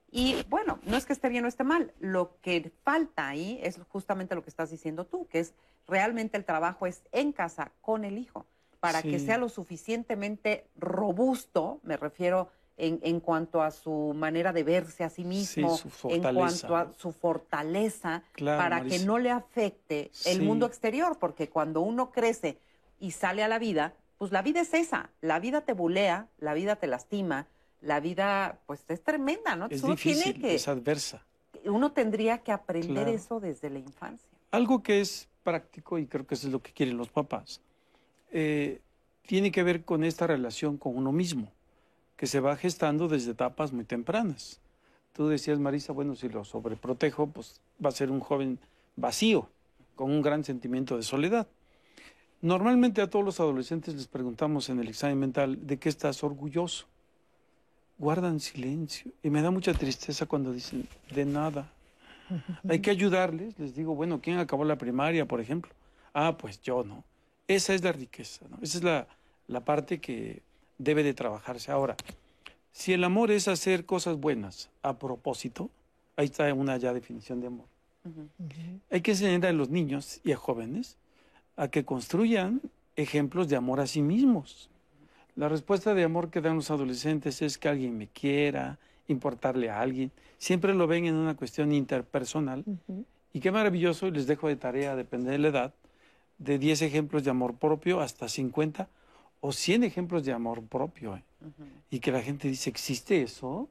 Y bueno, no es que esté bien o esté mal, lo que falta ahí es justamente lo que estás diciendo tú, que es realmente el trabajo es en casa con el hijo, para que sea lo suficientemente robusto, me refiero en, cuanto a su manera de verse a sí mismo, en cuanto a su fortaleza, para que no le afecte el mundo exterior, porque cuando uno crece y sale a la vida, pues la vida es esa, la vida te bulea, la vida te lastima, la vida pues es tremenda, ¿no? Es difícil, es adversa. Uno tendría que aprender eso desde la infancia. Algo que es práctico, y creo que eso es lo que quieren los papás, eh, tiene que ver con esta relación con uno mismo que se va gestando desde etapas muy tempranas. Tú decías, Marisa, bueno, si lo sobreprotejo, pues va a ser un joven vacío, con un gran sentimiento de soledad. Normalmente a todos los adolescentes les preguntamos en el examen mental, ¿de qué estás orgulloso? Guardan silencio. Y me da mucha tristeza cuando dicen, de nada. Hay que ayudarles. Les digo, bueno, ¿quién acabó la primaria, por ejemplo? Ah, pues yo no. Esa es la riqueza. Esa es la, la parte que debe de trabajarse. Ahora, si el amor es hacer cosas buenas a propósito, ahí está una ya definición de amor. Hay que enseñar a los niños y a jóvenes a que construyan ejemplos de amor a sí mismos. La respuesta de amor que dan los adolescentes es que alguien me quiera, importarle a alguien. Siempre lo ven en una cuestión interpersonal. Y qué maravilloso, les dejo de tarea, depende de la edad, de 10 ejemplos de amor propio hasta 50 o 100 ejemplos de amor propio. ¿eh? Y que la gente dice, ¿existe eso?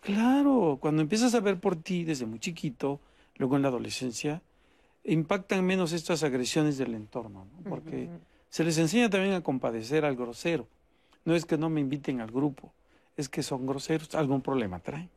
Claro, cuando empiezas a ver por ti desde muy chiquito, luego en la adolescencia, impactan menos estas agresiones del entorno, porque se les enseña también a compadecer al grosero. No es que no me inviten al grupo, es que son groseros, algún problema traen.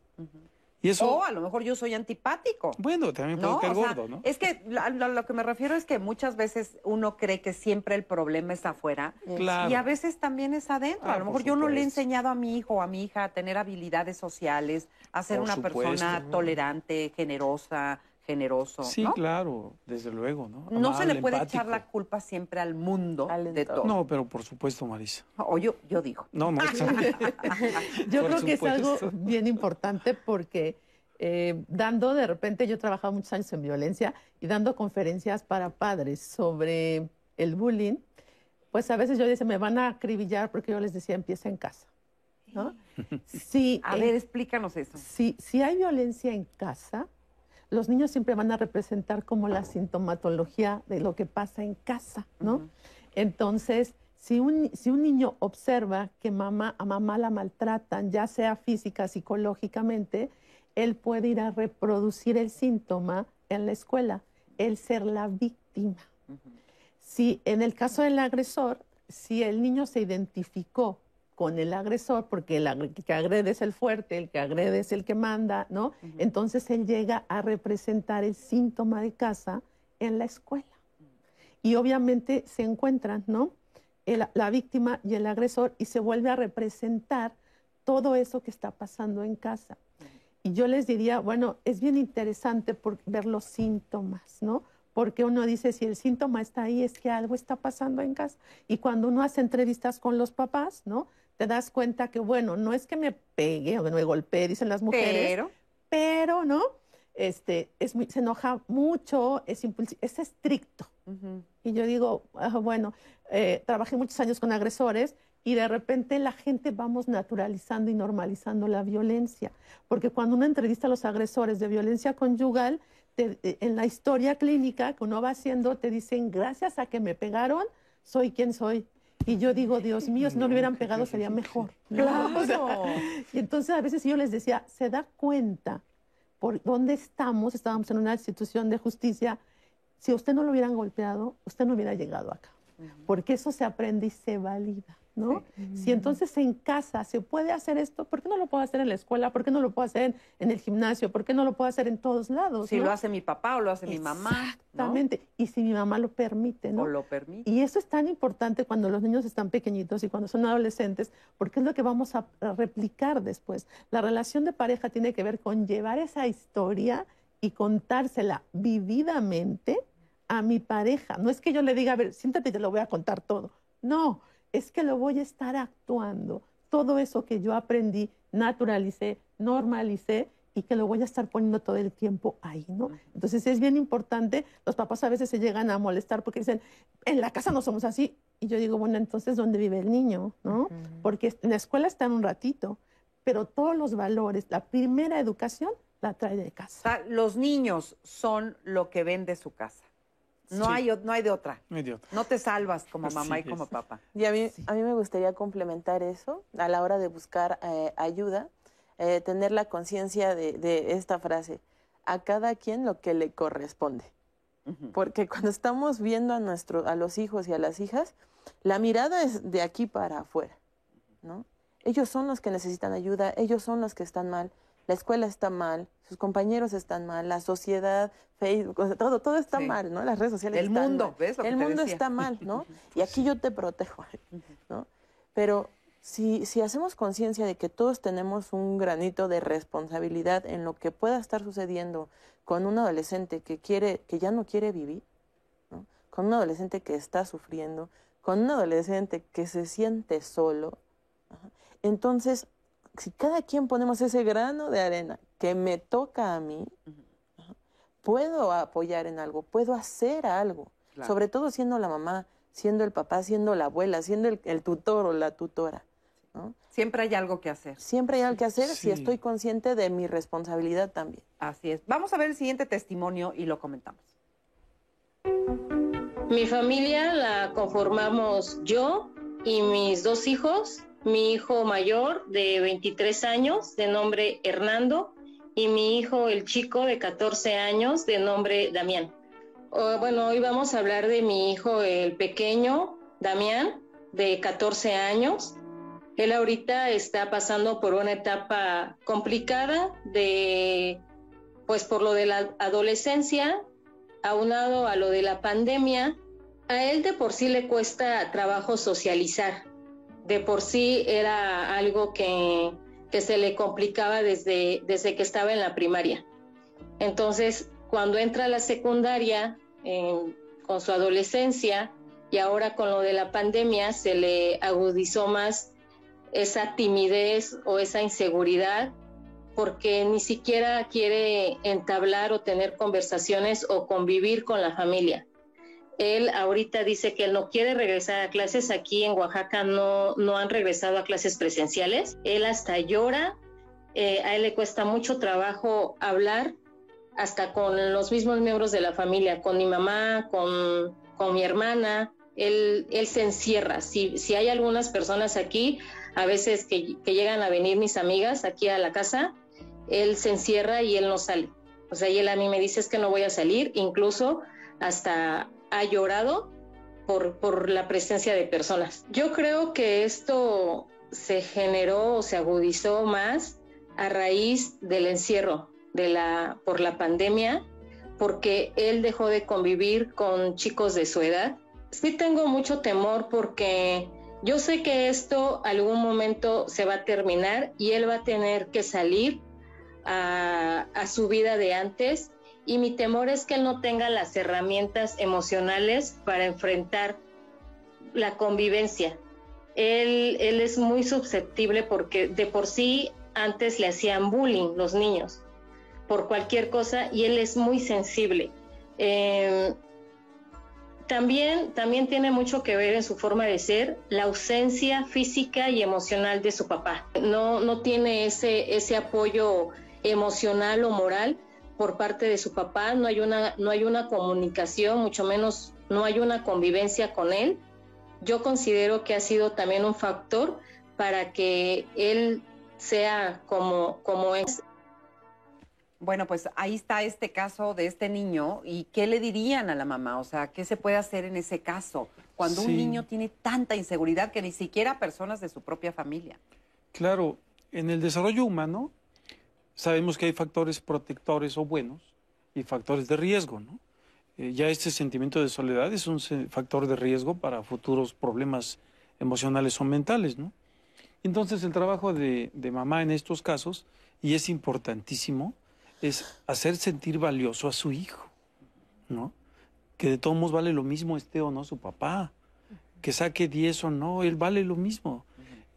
Y eso, o a lo mejor yo soy antipático. Bueno, también puede ser gordo, ¿no? Es que lo, que me refiero es que muchas veces uno cree que siempre el problema es afuera. Y a veces también es adentro. a ah, lo mejor yo no le he enseñado a mi hijo o a mi hija a tener habilidades sociales, a ser una persona tolerante, generosa, generoso. Sí, claro, desde luego, ¿no? no se le puede echar la culpa siempre al mundo de todo. No, pero por supuesto, Marisa. O yo, yo digo. No, Marisa. *laughs* yo creo que es algo bien importante porque eh, dando, de repente, yo he trabajado muchos años en violencia y dando conferencias para padres sobre el bullying, pues a veces yo decía, me van a acribillar porque yo les decía, empieza en casa. ¿no? Sí, a ver, explícanos eso. Si, si hay violencia en casa, los niños siempre van a representar como la sintomatología de lo que pasa en casa, ¿no? Entonces, si un, si un niño observa que mamá, a mamá la maltratan, ya sea física, psicológicamente, él puede ir a reproducir el síntoma en la escuela, el ser la víctima. Si en el caso del agresor, si el niño se identificó con el agresor, porque el que agrede es el fuerte, el que agrede es el que manda, ¿no? Entonces él llega a representar el síntoma de casa en la escuela. Y obviamente se encuentran, ¿no? la víctima y el agresor y se vuelve a representar todo eso que está pasando en casa. Y yo les diría, bueno, es bien interesante por ver los síntomas, ¿no? Porque uno dice, si el síntoma está ahí, es que algo está pasando en casa. Y cuando uno hace entrevistas con los papás, ¿no? Te das cuenta que, bueno, no es que me pegue o que me golpee, dicen las mujeres, pero, pero ¿no? Este, es se enoja mucho, es, es estricto. Y yo digo, ah, bueno, eh, trabajé muchos años con agresores y de repente la gente vamos naturalizando y normalizando la violencia. Porque cuando uno entrevista a los agresores de violencia conyugal, eh, en la historia clínica que uno va haciendo, te dicen, gracias a que me pegaron, soy quien soy. Y yo digo, Dios mío, si no me hubieran pegado sería mejor. *laughs* Claro. *laughs* y entonces a veces yo les decía, ¿se da cuenta por dónde estamos? Estábamos en una institución de justicia. Si usted no lo hubieran golpeado, usted no hubiera llegado acá. Porque eso se aprende y se valida. ¿No? Si entonces en casa se puede hacer esto, ¿por qué no lo puedo hacer en la escuela? ¿Por qué no lo puedo hacer en, el gimnasio? ¿Por qué no lo puedo hacer en todos lados? Si lo hace mi papá o lo hace mi mamá. Exactamente. Y si mi mamá lo permite, ¿no? O lo permite. Y eso es tan importante cuando los niños están pequeñitos y cuando son adolescentes, porque es lo que vamos a replicar después. La relación de pareja tiene que ver con llevar esa historia y contársela vividamente a mi pareja. No es que yo le diga, a ver, siéntate y te lo voy a contar todo. No, es que lo voy a estar actuando. Todo eso que yo aprendí, naturalicé, normalicé y que lo voy a estar poniendo todo el tiempo ahí, ¿no? Entonces es bien importante, los papás a veces se llegan a molestar porque dicen, en la casa no somos así. Y yo digo, bueno, entonces, ¿dónde vive el niño? ¿no? Porque en la escuela están un ratito, pero todos los valores, la primera educación la trae de casa. los niños son lo que ven de su casa. No, hay, no hay de otra. No te salvas como mamá y como papá. Y a mí, a mí me gustaría complementar eso a la hora de buscar eh, ayuda, eh, tener la conciencia de, esta frase, a cada quien lo que le corresponde. Porque cuando estamos viendo a, nuestro, a los hijos y a las hijas, la mirada es de aquí para afuera. ¿no? Ellos son los que necesitan ayuda, ellos son los que están mal la escuela está mal, sus compañeros están mal, la sociedad, Facebook, todo, todo está mal, ¿no? Las redes sociales El mundo, ¿ves? El mundo está mal, ¿no? *laughs* Y aquí yo te protejo, *laughs* ¿no? Pero si, si hacemos conciencia de que todos tenemos un granito de responsabilidad en lo que pueda estar sucediendo con un adolescente que quiere, que ya no quiere vivir, ¿no? con un adolescente que está sufriendo, con un adolescente que se siente solo, entonces si cada quien ponemos ese grano de arena que me toca a mí, puedo apoyar en algo, puedo hacer algo, sobre todo siendo la mamá, siendo el papá, siendo la abuela, siendo el, tutor o la tutora. Siempre hay algo que hacer. Siempre hay algo que hacer si estoy consciente de mi responsabilidad también. Así es. Vamos a ver el siguiente testimonio y lo comentamos. Mi familia la conformamos yo y mis dos hijos mi hijo mayor de 23 años, de nombre Hernando, y mi hijo el chico de 14 años, de nombre Damián. bueno, hoy vamos a hablar de mi hijo el pequeño, Damián, de 14 años. Él ahorita está pasando por una etapa complicada de, pues por lo de la adolescencia, aunado a lo de la pandemia. A él de por sí le cuesta trabajo socializar de por sí era algo que, se le complicaba desde, desde que estaba en la primaria. Entonces, cuando entra a la secundaria, con su adolescencia y ahora con lo de la pandemia, se le agudizó más esa timidez o esa inseguridad porque ni siquiera quiere entablar o tener conversaciones o convivir con la familia. Él ahorita dice que él no quiere regresar a clases. Aquí en Oaxaca no, no han regresado a clases presenciales. Él hasta llora. Eh, a él le cuesta mucho trabajo hablar, hasta con los mismos miembros de la familia, con mi mamá, con, con mi hermana. Él, él se encierra. Si, si hay algunas personas aquí, a veces que, que llegan a venir mis amigas aquí a la casa, él se encierra y él no sale. O sea, y él a mí me dice es que no voy a salir, incluso hasta ha llorado por, por la presencia de personas. Yo creo que esto se generó o se agudizó más a raíz del encierro de la, por la pandemia, porque él dejó de convivir con chicos de su edad. Sí tengo mucho temor porque yo sé que esto algún momento se va a terminar y él va a tener que salir a, a su vida de antes y mi temor es que él no tenga las herramientas emocionales para enfrentar la convivencia. Él, es muy susceptible porque de por sí antes le hacían bullying los niños por cualquier cosa y él es muy sensible. Eh, también, también tiene mucho que ver en su forma de ser la ausencia física y emocional de su papá. No, no tiene ese, ese apoyo emocional o moral por parte de su papá, no hay, una, no hay una comunicación, mucho menos no hay una convivencia con él. Yo considero que ha sido también un factor para que él sea como, como es. Bueno, pues ahí está este caso de este niño y qué le dirían a la mamá, o sea, qué se puede hacer en ese caso cuando un niño tiene tanta inseguridad que ni siquiera personas de su propia familia. Claro, en el desarrollo humano sabemos que hay factores protectores o buenos y factores de riesgo, ¿no? Eh, ya este sentimiento de soledad es un factor de riesgo para futuros problemas emocionales o mentales, ¿no? Entonces el trabajo de, de mamá en estos casos, y es importantísimo, es hacer sentir valioso a su hijo, ¿no? Que de todos modos vale lo mismo este o no su papá, que saque 10 o no, él vale lo mismo.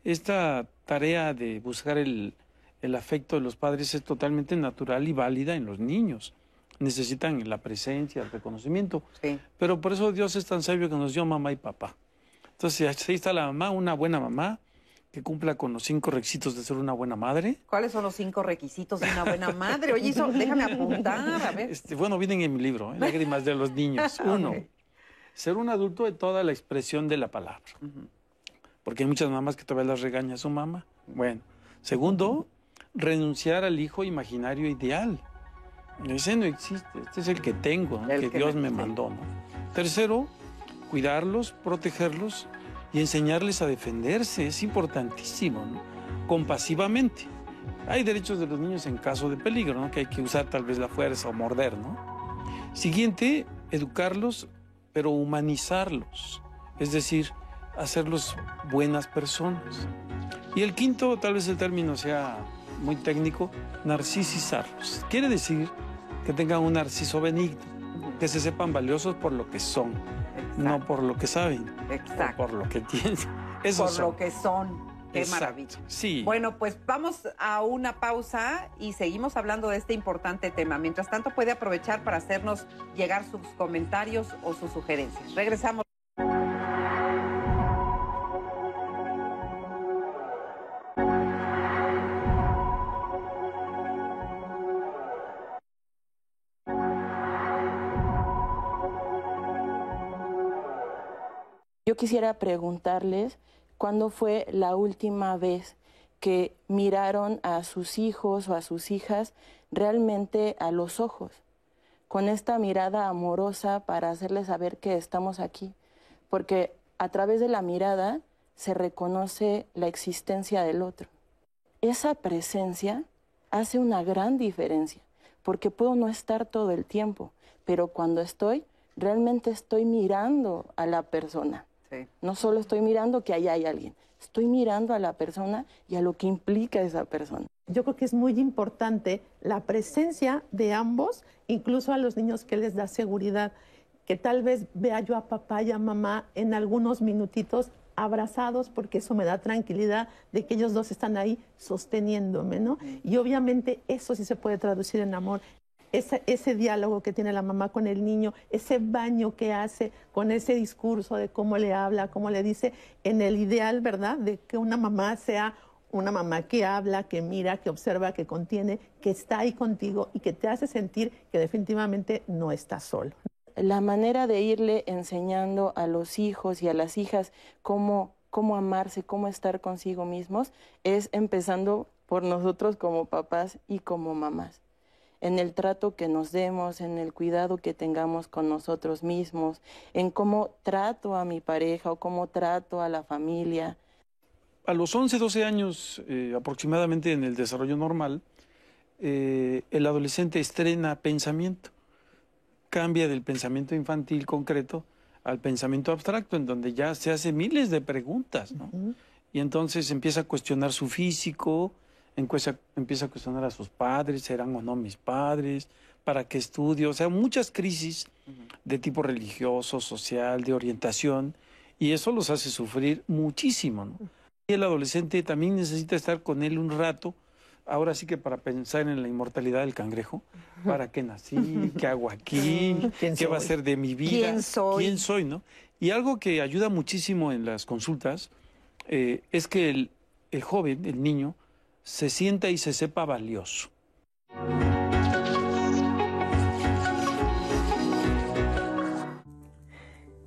Esta tarea de buscar el, el afecto de los padres es totalmente natural y válida en los niños. Necesitan la presencia, el reconocimiento. Pero por eso Dios es tan sabio que nos dio mamá y papá. Entonces, ahí está la mamá, una buena mamá, que cumpla con los cinco requisitos de ser una buena madre. ¿Cuáles son los cinco requisitos de una buena madre? Oye, eso, déjame apuntar, a ver. Este, bueno, vienen en mi libro, ¿eh? Lágrimas de los niños. *laughs* Uno, ser un adulto de toda la expresión de la palabra. Porque hay muchas mamás que todavía las regaña a su mamá. Bueno. Segundo, renunciar al hijo imaginario ideal. Ese no existe, este es el que tengo, el que, Dios me mandó. Tercero, cuidarlos, protegerlos y enseñarles a defenderse, es importantísimo, compasivamente. Hay derechos de los niños en caso de peligro, ¿no? que hay que usar tal vez la fuerza o morder. ¿no? Siguiente, educarlos, pero humanizarlos, es decir, hacerlos buenas personas. Y el quinto, tal vez el término sea muy técnico, narcisizarlos. Quiere decir que tengan un narciso benigno, que se sepan valiosos por lo que son, no por lo que saben, Exacto. por lo que tienen. Eso por lo que son. Qué maravilla. Sí. Bueno, pues vamos a una pausa y seguimos hablando de este importante tema. Mientras tanto, puede aprovechar para hacernos llegar sus comentarios o sus sugerencias. Regresamos. Yo quisiera preguntarles cuándo fue la última vez que miraron a sus hijos o a sus hijas realmente a los ojos, con esta mirada amorosa para hacerles saber que estamos aquí, porque a través de la mirada se reconoce la existencia del otro. Esa presencia hace una gran diferencia, porque puedo no estar todo el tiempo, pero cuando estoy, realmente estoy mirando a la persona. No solo estoy mirando que allá hay alguien, estoy mirando a la persona y a lo que implica esa persona. Yo creo que es muy importante la presencia de ambos, incluso a los niños que les da seguridad, que tal vez vea yo a papá y a mamá en algunos minutitos abrazados porque eso me da tranquilidad de que ellos dos están ahí sosteniéndome, ¿no? Y obviamente eso sí se puede traducir en amor ese, diálogo que tiene la mamá con el niño, ese baño que hace con ese discurso de cómo le habla, cómo le dice, en el ideal, ¿verdad? De que una mamá sea una mamá que habla, que mira, que observa, que contiene, que está ahí contigo y que te hace sentir que definitivamente no estás solo. La manera de irle enseñando a los hijos y a las hijas cómo, cómo amarse, cómo estar consigo mismos, es empezando por nosotros como papás y como mamás en el trato que nos demos, en el cuidado que tengamos con nosotros mismos, en cómo trato a mi pareja o cómo trato a la familia. a los 11, 12 años eh, aproximadamente en el desarrollo normal, eh, el adolescente estrena pensamiento, cambia del pensamiento infantil concreto al pensamiento abstracto, en donde ya se hace miles de preguntas, ¿no? Y entonces empieza a cuestionar su físico, empieza, empieza a cuestionar a sus padres, serán o no mis padres, para qué estudio, o sea, muchas crisis de tipo religioso, social, de orientación, y eso los hace sufrir muchísimo, ¿no? Y el adolescente también necesita estar con él un rato, ahora sí que para pensar en la inmortalidad del cangrejo, ¿para qué nací? ¿Qué hago aquí? *laughs* ¿Qué va a ser de mi vida? ¿Quién soy? ¿Quién soy, no? Y algo que ayuda muchísimo en las consultas eh, es que el, el joven, el niño, se sienta y se sepa valioso.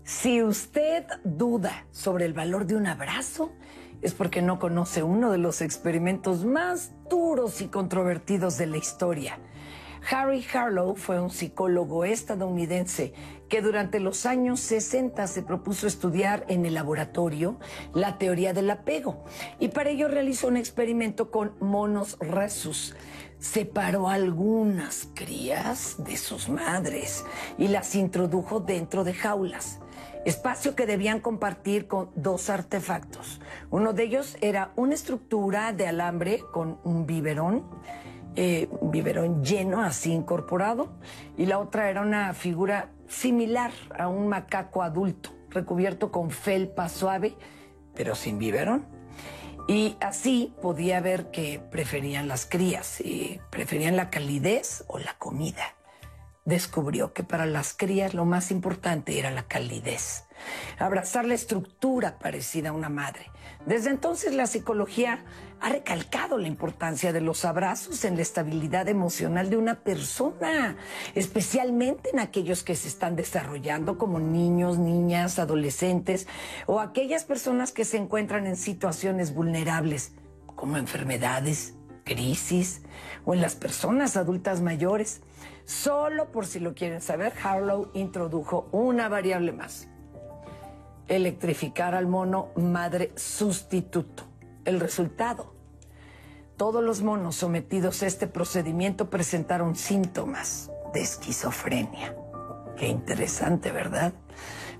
Si usted duda sobre el valor de un abrazo, es porque no conoce uno de los experimentos más duros y controvertidos de la historia. Harry Harlow fue un psicólogo estadounidense que durante los años 60 se propuso estudiar en el laboratorio la teoría del apego y para ello realizó un experimento con monos resus. Separó algunas crías de sus madres y las introdujo dentro de jaulas espacio que debían compartir con dos artefactos. Uno de ellos era una estructura de alambre con un biberón, eh, un biberón lleno, así incorporado, y la otra era una figura similar a un macaco adulto, recubierto con felpa suave, pero sin biberón. Y así podía ver que preferían las crías, preferían la calidez o la comida descubrió que para las crías lo más importante era la calidez, abrazar la estructura parecida a una madre. Desde entonces la psicología ha recalcado la importancia de los abrazos en la estabilidad emocional de una persona, especialmente en aquellos que se están desarrollando como niños, niñas, adolescentes o aquellas personas que se encuentran en situaciones vulnerables como enfermedades, crisis o en las personas adultas mayores. Solo por si lo quieren saber, Harlow introdujo una variable más. Electrificar al mono madre sustituto. El resultado. Todos los monos sometidos a este procedimiento presentaron síntomas de esquizofrenia. Qué interesante, ¿verdad?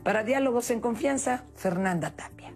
Para Diálogos en Confianza, Fernanda Tapia.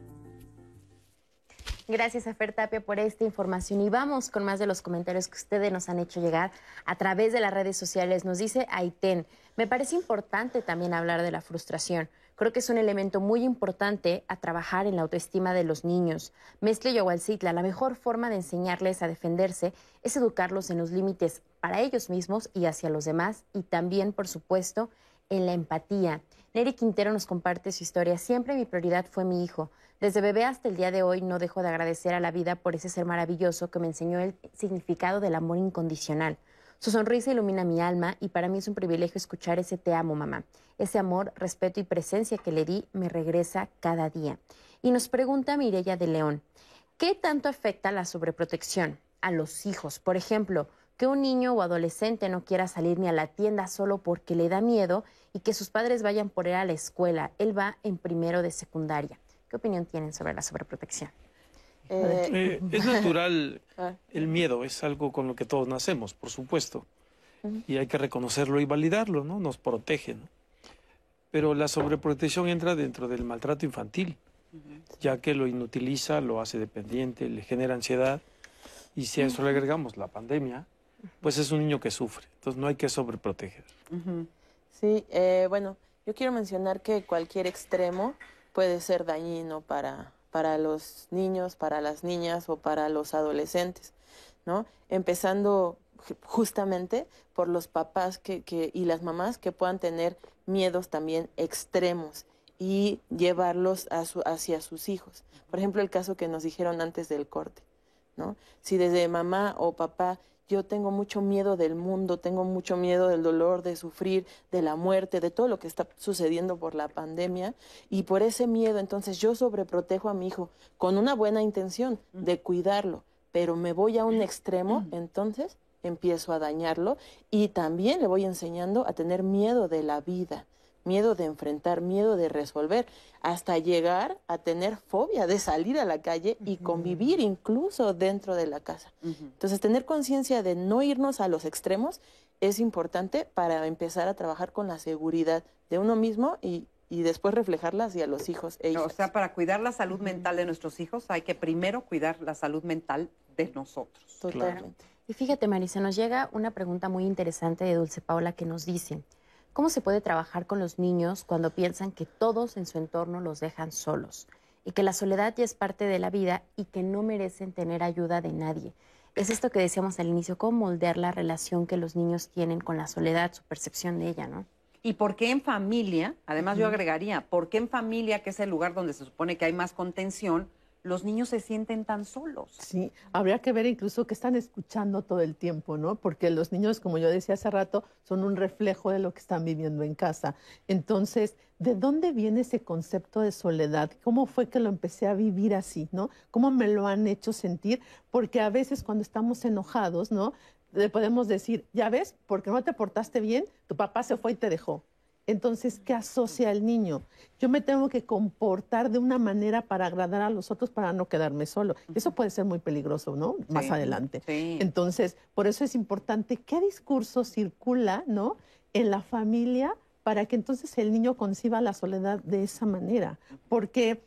Gracias a Fer Tapia por esta información y vamos con más de los comentarios que ustedes nos han hecho llegar a través de las redes sociales. Nos dice Aiten, me parece importante también hablar de la frustración. Creo que es un elemento muy importante a trabajar en la autoestima de los niños. Mestle Yahualcitla, la mejor forma de enseñarles a defenderse es educarlos en los límites para ellos mismos y hacia los demás y también, por supuesto, en la empatía. Neri Quintero nos comparte su historia. Siempre mi prioridad fue mi hijo. Desde bebé hasta el día de hoy no dejo de agradecer a la vida por ese ser maravilloso que me enseñó el significado del amor incondicional. Su sonrisa ilumina mi alma y para mí es un privilegio escuchar ese te amo, mamá. Ese amor, respeto y presencia que le di me regresa cada día. Y nos pregunta Mireya de León, ¿qué tanto afecta la sobreprotección a los hijos? Por ejemplo, que un niño o adolescente no quiera salir ni a la tienda solo porque le da miedo y que sus padres vayan por él a la escuela. Él va en primero de secundaria. ¿Qué opinión tienen sobre la sobreprotección? Eh, *laughs* es natural el miedo, es algo con lo que todos nacemos, por supuesto. Y hay que reconocerlo y validarlo, ¿no? Nos protege, ¿no? Pero la sobreprotección entra dentro del maltrato infantil, ya que lo inutiliza, lo hace dependiente, le genera ansiedad. Y si a eso le agregamos la pandemia, pues es un niño que sufre. Entonces no hay que sobreproteger. Sí, eh, bueno, yo quiero mencionar que cualquier extremo puede ser dañino para, para los niños, para las niñas o para los adolescentes, ¿no? Empezando justamente por los papás que, y las mamás que puedan tener miedos también extremos y llevarlos a su, hacia sus hijos. Por ejemplo, el caso que nos dijeron antes del corte, ¿no? Si desde mamá o papá yo tengo mucho miedo del mundo, tengo mucho miedo del dolor, de sufrir, de la muerte, de todo lo que está sucediendo por la pandemia. Y por ese miedo, entonces yo sobreprotejo a mi hijo con una buena intención de cuidarlo, pero me voy a un extremo, entonces empiezo a dañarlo y también le voy enseñando a tener miedo de la vida. Miedo de enfrentar, miedo de resolver, hasta llegar a tener fobia de salir a la calle y convivir incluso dentro de la casa. Entonces, tener conciencia de no irnos a los extremos es importante para empezar a trabajar con la seguridad de uno mismo y, después reflejarla hacia los hijos. E o sea, para cuidar la salud mental de nuestros hijos hay que primero cuidar la salud mental de nosotros. Totalmente. Y fíjate, Marisa, nos llega una pregunta muy interesante de Dulce Paula que nos dice, ¿cómo se puede trabajar con los niños cuando piensan que todos en su entorno los dejan solos y que la soledad ya es parte de la vida y que no merecen tener ayuda de nadie? Es esto que decíamos al inicio, cómo moldear la relación que los niños tienen con la soledad, su percepción de ella, ¿no? ¿Y por qué en familia? Además, yo agregaría, ¿por qué en familia, que es el lugar donde se supone que hay más contención, los niños se sienten tan solos. Sí, habría que ver incluso que están escuchando todo el tiempo, ¿no? Porque los niños, como yo decía hace rato, son un reflejo de lo que están viviendo en casa. Entonces, ¿de dónde viene ese concepto de soledad? ¿Cómo fue que lo empecé a vivir así, ¿no? ¿Cómo me lo han hecho sentir? Porque a veces cuando estamos enojados, ¿no? Le podemos decir, ya ves, porque no te portaste bien, tu papá se fue y te dejó. Entonces, ¿qué asocia el niño? Yo me tengo que comportar de una manera para agradar a los otros para no quedarme solo. Eso puede ser muy peligroso, ¿no? Más adelante. Entonces, por eso es importante qué discurso circula, ¿no? En la familia para que entonces el niño conciba la soledad de esa manera. Porque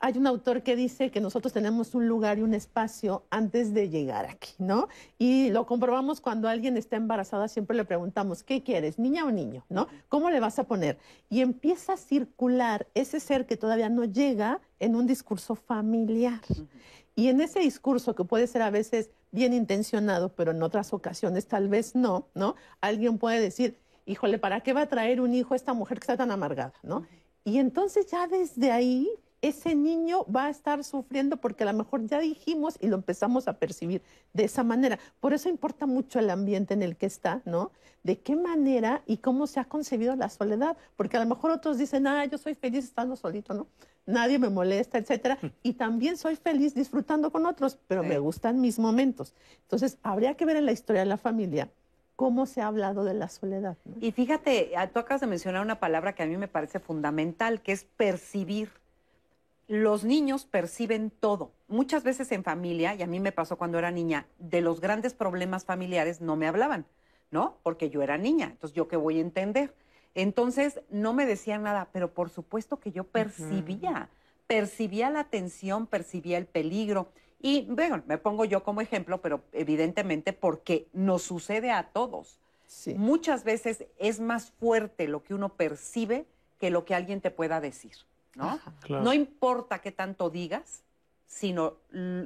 hay un autor que dice que nosotros tenemos un lugar y un espacio antes de llegar aquí, ¿no? Y lo comprobamos cuando alguien está embarazada, siempre le preguntamos, ¿qué quieres, niña o niño? ¿No? ¿Cómo le vas a poner? Y empieza a circular ese ser que todavía no llega en un discurso familiar. Y en ese discurso, que puede ser a veces bien intencionado, pero en otras ocasiones tal vez no, ¿no? Alguien puede decir, híjole, ¿para qué va a traer un hijo esta mujer que está tan amargada, ¿no? Y entonces ya desde ahí ese niño va a estar sufriendo porque a lo mejor ya dijimos y lo empezamos a percibir de esa manera. Por eso importa mucho el ambiente en el que está, ¿no? De qué manera y cómo se ha concebido la soledad, porque a lo mejor otros dicen, ah, yo soy feliz estando solito, ¿no? Nadie me molesta, etcétera, y también soy feliz disfrutando con otros, pero me gustan mis momentos. Entonces, habría que ver en la historia de la familia cómo se ha hablado de la soledad. Y fíjate, tú acabas de mencionar una palabra que a mí me parece fundamental, que es percibir los niños perciben todo. Muchas veces en familia, y a mí me pasó cuando era niña, de los grandes problemas familiares no me hablaban, ¿no? Porque yo era niña, entonces yo qué voy a entender. Entonces no me decían nada, pero por supuesto que yo percibía, percibía la tensión, percibía el peligro. Y bueno, me pongo yo como ejemplo, pero evidentemente porque nos sucede a todos. Muchas veces es más fuerte lo que uno percibe que lo que alguien te pueda decir. ¿No? No importa qué tanto digas, sino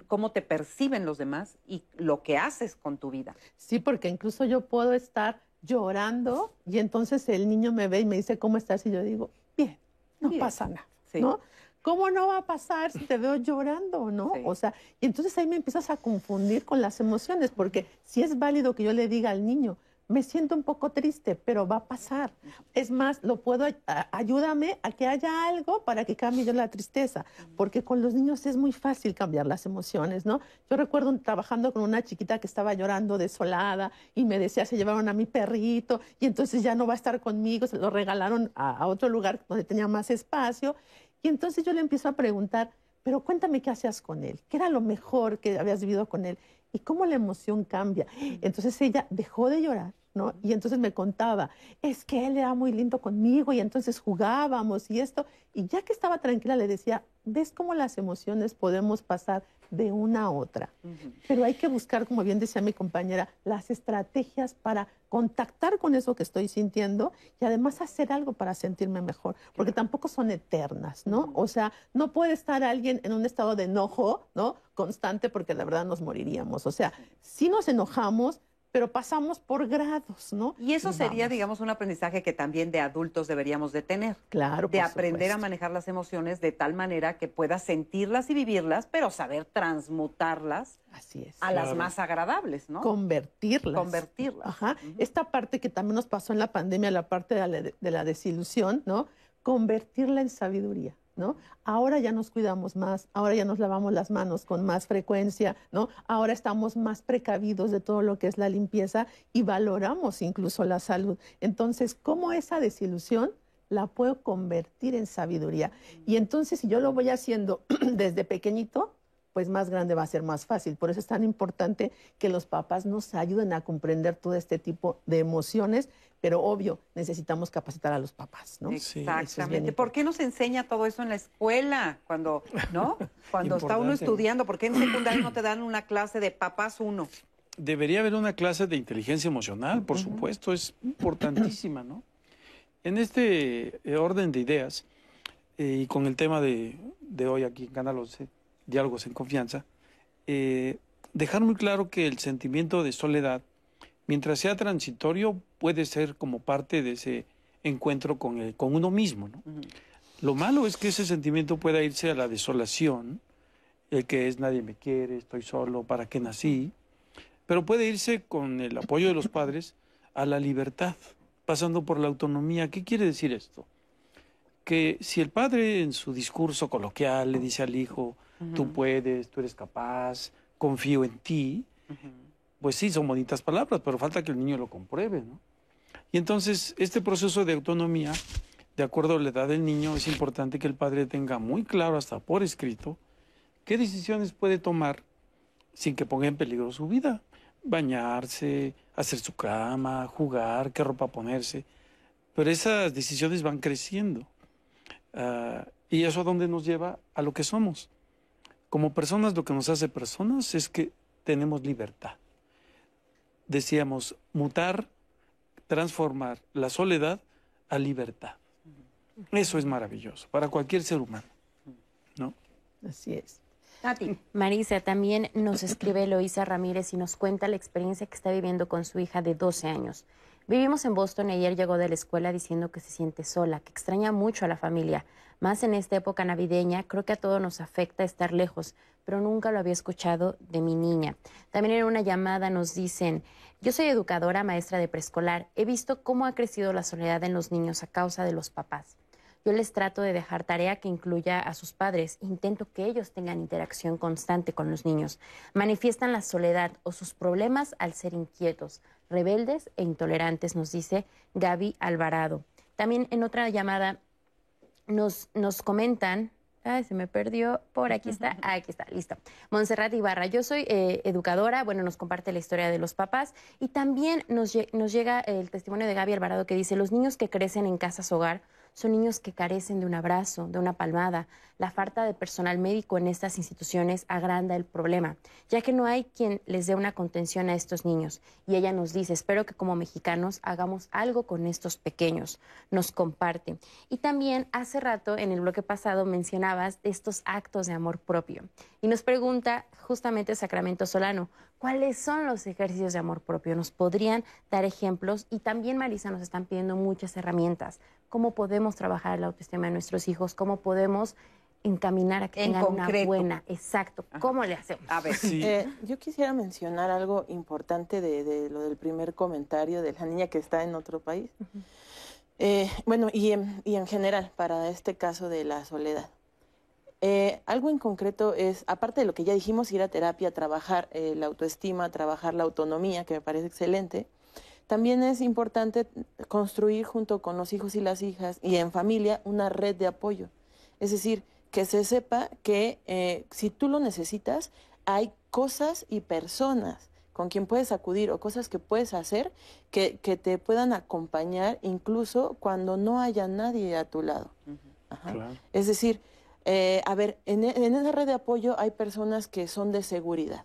cómo te perciben los demás y lo que haces con tu vida. Sí, porque incluso yo puedo estar llorando y entonces el niño me ve y me dice, ¿cómo estás? Y yo digo, bien, no pasa nada, ¿no? ¿Cómo no va a pasar si te veo llorando, no? O sea, y entonces ahí me empiezas a confundir con las emociones, porque si es válido que yo le diga al niño, me siento un poco triste, pero va a pasar. Es más, lo puedo, ayúdame a que haya algo para que cambie yo la tristeza, porque con los niños es muy fácil cambiar las emociones, ¿no? Yo recuerdo trabajando con una chiquita que estaba llorando desolada y me decía, se llevaron a mi perrito y entonces ya no va a estar conmigo, se lo regalaron a, a otro lugar donde tenía más espacio. Y entonces yo le empiezo a preguntar, pero cuéntame qué hacías con él, qué era lo mejor que habías vivido con él y cómo la emoción cambia. Entonces ella dejó de llorar ¿no? Y entonces me contaba, es que él era muy lindo conmigo y entonces jugábamos y esto. Y ya que estaba tranquila le decía, ¿ves cómo las emociones podemos pasar de una a otra? Pero hay que buscar, como bien decía mi compañera, las estrategias para contactar con eso que estoy sintiendo y además hacer algo para sentirme mejor, porque tampoco son eternas, ¿no? O sea, no puede estar alguien en un estado de enojo, ¿no? Constante, porque la verdad nos moriríamos. O sea, si nos enojamos, pero pasamos por grados, ¿no? Y eso sería, digamos, un aprendizaje que también de adultos deberíamos de tener. Claro. De aprender a manejar las emociones de tal manera que puedas sentirlas y vivirlas, pero saber transmutarlas Así es. a las más agradables, ¿no? Convertirlas. Convertirlas. Ajá. Esta parte que también nos pasó en la pandemia, la parte de la, de la desilusión, ¿no? Convertirla en sabiduría. Ahora ya nos cuidamos más, ahora ya nos lavamos las manos con más frecuencia, ¿no? Ahora estamos más precavidos de todo lo que es la limpieza y valoramos incluso la salud. Entonces, ¿cómo esa desilusión la puedo convertir en sabiduría. Y entonces, si yo lo voy haciendo *clears throat* desde pequeñito, pues más grande va a ser más fácil. Por eso es tan importante que los papás nos ayuden a comprender todo este tipo de emociones, pero obvio, necesitamos capacitar a los papás, ¿no? Exactamente. ¿Por qué nos enseña todo eso en la escuela cuando, ¿no? *laughs* Cuando está uno estudiando, ¿por qué en secundaria no te dan una clase de papás uno? Debería haber una clase de inteligencia emocional, por supuesto, es importantísima, ¿no? En este eh, orden de ideas eh, y con el tema de, hoy aquí en Canal 11, Diálogos en Confianza, eh, dejar muy claro que el sentimiento de soledad, mientras sea transitorio, puede ser como parte de ese encuentro con, el, con uno mismo. ¿no? Lo malo es que ese sentimiento pueda irse a la desolación, el que es nadie me quiere, estoy solo, ¿para qué nací? Pero puede irse con el apoyo de los padres a la libertad pasando por la autonomía. ¿Qué quiere decir esto? Que si el padre en su discurso coloquial le dice al hijo, tú puedes, tú eres capaz, confío en ti, pues sí, son bonitas palabras, pero falta que el niño lo compruebe, ¿no? Y entonces, este proceso de autonomía, de acuerdo a la edad del niño, es importante que el padre tenga muy claro, hasta por escrito, qué decisiones puede tomar sin que ponga en peligro su vida bañarse, hacer su cama, jugar, qué ropa ponerse. Pero esas decisiones van creciendo. Ah, y eso a dónde nos lleva a lo que somos. Como personas, lo que nos hace personas es que tenemos libertad. Decíamos, mutar, transformar la soledad a libertad. Eso es maravilloso para cualquier ser humano. ¿No? Así es. Marisa, también nos escribe Eloisa Ramírez y nos cuenta la experiencia que está viviendo con su hija de 12 años. Vivimos en Boston y ayer llegó de la escuela diciendo que se siente sola, que extraña mucho a la familia. Más en esta época navideña, creo que a todos nos afecta estar lejos, pero nunca lo había escuchado de mi niña. También en una llamada nos dicen, yo soy educadora, maestra de preescolar, he visto cómo ha crecido la soledad en los niños a causa de los papás. Yo les trato de dejar tarea que incluya a sus padres. Intento que ellos tengan interacción constante con los niños. Manifiestan la soledad o sus problemas al ser inquietos, rebeldes e intolerantes, nos dice Gaby Alvarado. También en otra llamada nos, nos comentan Ay, se me perdió. Por aquí está. *laughs* aquí está, listo. Montserrat Ibarra. Yo soy eh, educadora. Bueno, nos comparte la historia de los papás. Y también nos, nos llega el testimonio de Gaby Alvarado que dice: Los niños que crecen en casas hogar son niños que carecen de un abrazo, de una palmada. La falta de personal médico en estas instituciones agranda el problema, ya que no hay quien les dé una contención a estos niños. Y ella nos dice, espero que como mexicanos hagamos algo con estos pequeños. Nos comparte. Y también hace rato, en el bloque pasado, mencionabas estos actos de amor propio. Y nos pregunta justamente Sacramento Solano, ¿cuáles son los ejercicios de amor propio? ¿Nos podrían dar ejemplos? Y también, Marisa, nos están pidiendo muchas herramientas cómo podemos trabajar la autoestima de nuestros hijos, cómo podemos encaminar a que tengan una buena. Exacto. ¿Cómo le hacemos? A ver. Eh, yo quisiera mencionar algo importante de, lo del primer comentario de la niña que está en otro país. Eh, bueno, y en, y en, general, para este caso de la soledad. Eh, algo en concreto es, aparte de lo que ya dijimos, ir a terapia, trabajar la autoestima, trabajar la autonomía, que me parece excelente, también es importante construir junto con los hijos y las hijas y en familia una red de apoyo. Es decir, que se sepa que eh, si tú lo necesitas, hay cosas y personas con quien puedes acudir o cosas que puedes hacer que, te puedan acompañar incluso cuando no haya nadie a tu lado. Es decir, eh, a ver, en, en esa red de apoyo hay personas que son de seguridad.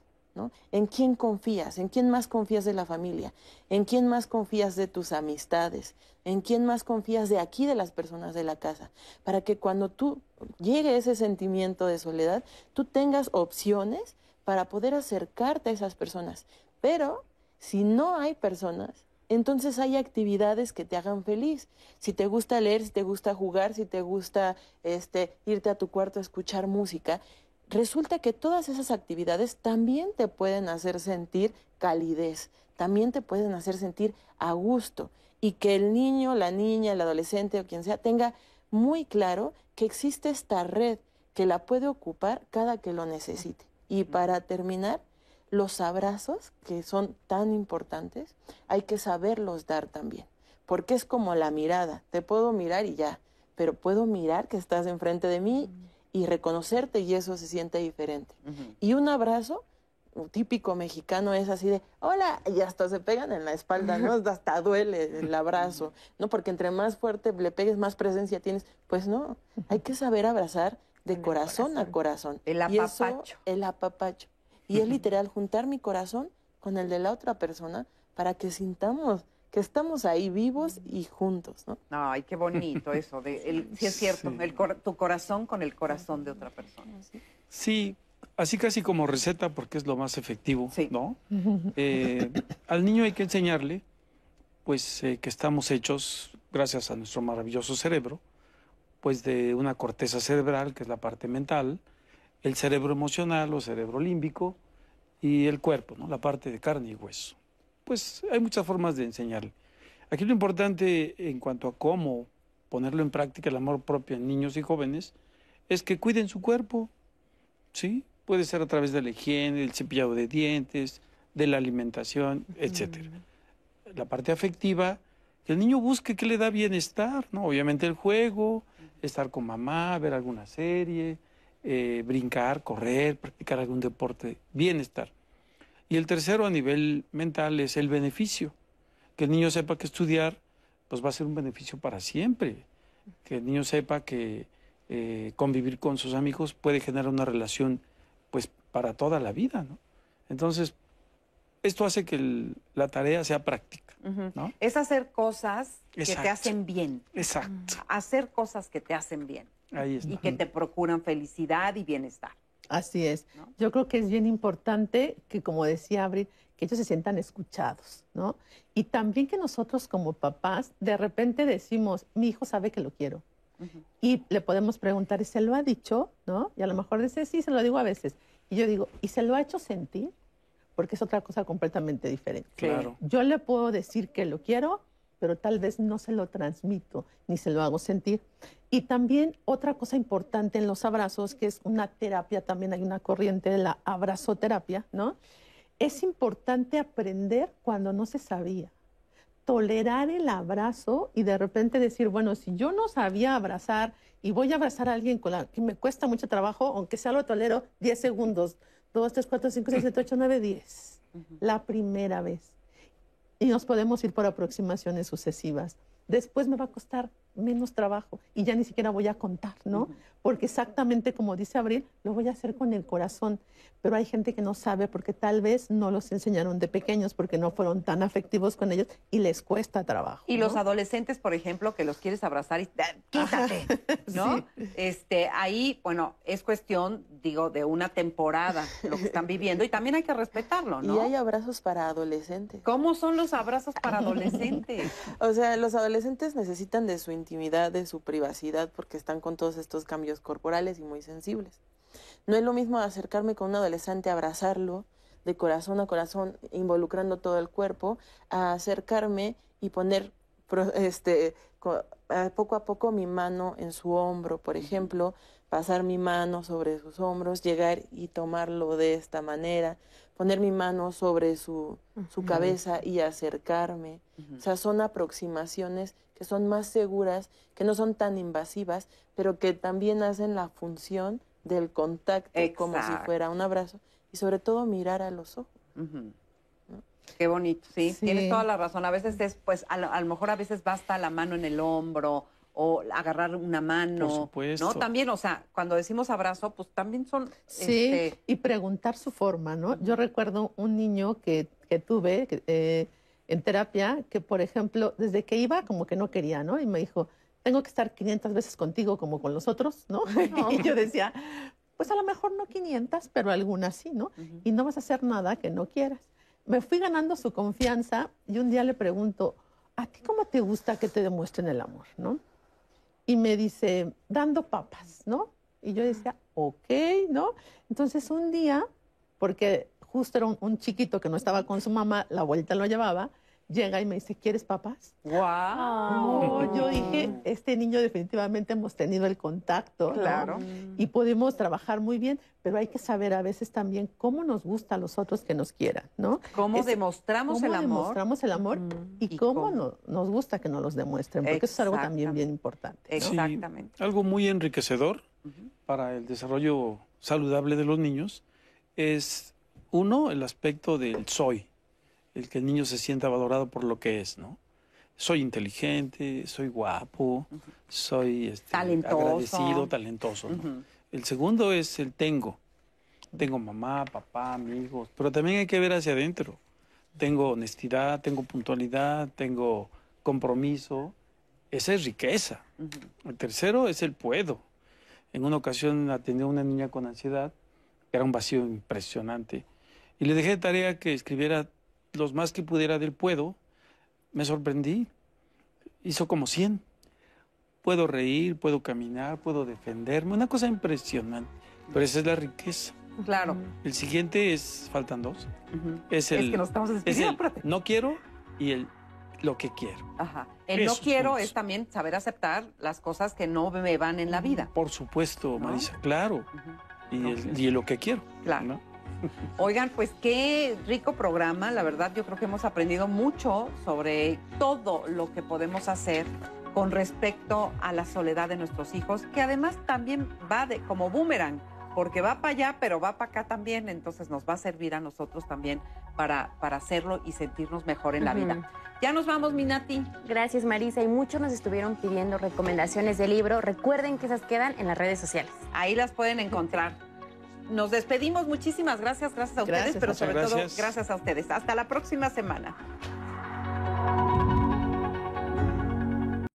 ¿En quién confías? ¿En quién más confías de la familia? ¿En quién más confías de tus amistades? ¿En quién más confías de aquí, de las personas de la casa? Para que cuando tú llegue ese sentimiento de soledad, tú tengas opciones para poder acercarte a esas personas. Pero si no hay personas, entonces hay actividades que te hagan feliz. Si te gusta leer, si te gusta jugar, si te gusta este, irte a tu cuarto a escuchar música, resulta que todas esas actividades también te pueden hacer sentir calidez, también te pueden hacer sentir a gusto y que el niño, la niña, el adolescente o quien sea tenga muy claro que existe esta red que la puede ocupar cada que lo necesite. Y para terminar, los abrazos, que son tan importantes, hay que saberlos dar también, porque es como la mirada. Te puedo mirar y ya, pero puedo mirar que estás enfrente de mí y reconocerte y eso se siente diferente. Y un abrazo típico mexicano es así de, hola, y hasta se pegan en la espalda, ¿no? *laughs* Hasta duele el abrazo, ¿no? Porque entre más fuerte le pegues, más presencia tienes. Pues no, hay que saber abrazar de corazón, a corazón. El Y eso, apapacho. el apapacho. Y es literal juntar mi corazón con el de la otra persona para que sintamos que estamos ahí vivos y juntos, ¿no? Ay, qué bonito eso. De, el, *laughs* sí es cierto, Sí. el cor- tu corazón con el corazón de otra persona. Sí, así casi como receta porque es lo más efectivo, Sí. ¿no? Eh, al niño hay que enseñarle, pues, eh, que estamos hechos, gracias a nuestro maravilloso cerebro, pues de una corteza cerebral, que es la parte mental, el cerebro emocional o cerebro límbico, y el cuerpo, ¿no? La parte de carne y hueso. Pues hay muchas formas de enseñarle. Aquí lo importante en cuanto a cómo ponerlo en práctica el amor propio en niños y jóvenes es que cuiden su cuerpo, ¿sí? Puede ser a través de la higiene, el cepillado de dientes, de la alimentación, etcétera. La parte afectiva, que el niño busque qué le da bienestar, ¿no? Obviamente el juego, estar con mamá, ver alguna serie, eh, brincar, correr, practicar algún deporte, bienestar. Y el tercero a nivel mental es el beneficio, que el niño sepa que estudiar pues va a ser un beneficio para siempre, que el niño sepa que eh, convivir con sus amigos puede generar una relación pues para toda la vida, ¿no? Entonces, esto hace que el- la tarea sea práctica. ¿no? Es hacer cosas que te hacen bien. Exacto, Hacer cosas que te hacen bien ahí está. y que te procuran felicidad y bienestar. Así es. ¿no? Yo creo que es bien importante que, como decía Abril, que ellos se sientan escuchados, ¿no? Y también que nosotros como papás de repente decimos, mi hijo sabe que lo quiero. Ujú. Y le podemos preguntar, ¿y se lo ha dicho? ¿No? Y a lo mejor dice, sí, se lo digo a veces. Y yo digo, ¿y se lo ha hecho sentir? Porque es otra cosa completamente diferente. Claro. Yo le puedo decir que lo quiero, pero tal vez no se lo transmito ni se lo hago sentir. Y también otra cosa importante en los abrazos, que es una terapia, también hay una corriente de la abrazoterapia, ¿no? Es importante aprender cuando no se sabía. Tolerar el abrazo y de repente decir, bueno, si yo no sabía abrazar y voy a abrazar a alguien con la que me cuesta mucho trabajo, aunque sea lo tolero 10 segundos, 2, 3, 4, 5, 6, 7, 8, 9, 10. La primera vez y nos podemos ir por aproximaciones sucesivas. Después me va a costar menos trabajo y ya ni siquiera voy a contar, ¿no? Porque exactamente como dice Abril, lo voy a hacer con el corazón. Pero hay gente que no sabe porque tal vez no los enseñaron de pequeños porque no fueron tan afectivos con ellos y les cuesta trabajo. Y los adolescentes, por ejemplo, que los quieres abrazar y "Ah, quítate, *laughs* ¿no? Este, ahí, bueno, es cuestión, digo, de una temporada lo que están viviendo y también hay que respetarlo, ¿no? Y hay abrazos para adolescentes. ¿Cómo son los abrazos para adolescentes? *laughs* O sea, los adolescentes necesitan de su intimidad, de su privacidad, porque están con todos estos cambios corporales y muy sensibles. No es lo mismo acercarme con un adolescente, abrazarlo de corazón a corazón, involucrando todo el cuerpo, a acercarme y poner este, poco a poco mi mano en su hombro, por ejemplo, pasar mi mano sobre sus hombros, llegar y tomarlo de esta manera, poner mi mano sobre su, su cabeza y acercarme. O sea, son aproximaciones que son más seguras, que no son tan invasivas, pero que también hacen la función del contacto como si fuera un abrazo y sobre todo mirar a los ojos. Qué bonito, sí, Sí. tienes toda la razón. A veces es, pues, a lo, a lo mejor a veces basta la mano en el hombro o agarrar una mano. Por supuesto. ¿No? También, o sea, cuando decimos abrazo, pues también son. Sí, este, y preguntar su forma, ¿no? Yo recuerdo un niño que, que tuve eh, en terapia que, por ejemplo, desde que iba como que no quería, ¿no? Y me dijo, tengo que estar 500 veces contigo como con los otros, ¿no? *laughs* y yo decía, pues a lo mejor no 500, pero algunas sí, ¿no? Y no vas a hacer nada que no quieras. Me fui ganando su confianza y un día le pregunto, ¿a ti cómo te gusta que te demuestren el amor, no? Y me dice, dando papas, ¿no? Y yo decía, ok, ¿no? Entonces un día, porque justo era un, un chiquito que no estaba con su mamá, la abuelita lo llevaba, llega y me dice, ¿quieres papás? ¡Wow! Oh, yo dije, este niño definitivamente hemos tenido el contacto, ¿no? Claro. Y podemos trabajar muy bien, pero hay que saber a veces también cómo nos gusta a los otros que nos quieran, ¿no? ¿Cómo Es- demostramos cómo el amor? demostramos el amor y, Y cómo, cómo. no- nos gusta que nos los demuestren, porque eso es algo también bien importante. ¿no? Sí, Exactamente. algo muy enriquecedor para el desarrollo saludable de los niños es, uno, el aspecto del soy, el que el niño se sienta valorado por lo que es, ¿no? Soy inteligente, soy guapo, soy este, Talentoso. agradecido, talentoso. ¿no? El segundo es el tengo. Tengo mamá, papá, amigos, pero también hay que ver hacia adentro. Tengo honestidad, tengo puntualidad, tengo compromiso. Esa es riqueza. El tercero es el puedo. En una ocasión atendí a una niña con ansiedad, que era un vacío impresionante, y le dejé de tarea que escribiera los más que pudiera del puedo. Me sorprendí. Hizo como 100. Puedo reír, puedo caminar, puedo defenderme. Una cosa impresionante. Pero esa es la riqueza. Claro. El siguiente es, faltan dos. Ujú. Es el, que nos estamos es despidiendo, el apúrate. no quiero y el lo que quiero. Ajá. El no Esos quiero puntos. es también saber aceptar las cosas que no me van en la vida. Por supuesto, ¿No? Marisa, claro. Y, el, y lo que quiero. Claro. ¿no? Oigan, pues qué rico programa. La verdad, yo creo que hemos aprendido mucho sobre todo lo que podemos hacer con respecto a la soledad de nuestros hijos, que además también va de como boomerang, porque va para allá, pero va para acá también, entonces nos va a servir a nosotros también para, para hacerlo y sentirnos mejor en la vida. Ya nos vamos, Minati. Gracias, Marisa. Y muchos nos estuvieron pidiendo recomendaciones de libro. Recuerden que esas quedan en las redes sociales. Ahí las pueden encontrar nos despedimos. Muchísimas gracias, gracias a ustedes, pero sobre todo gracias a ustedes. Hasta la próxima semana.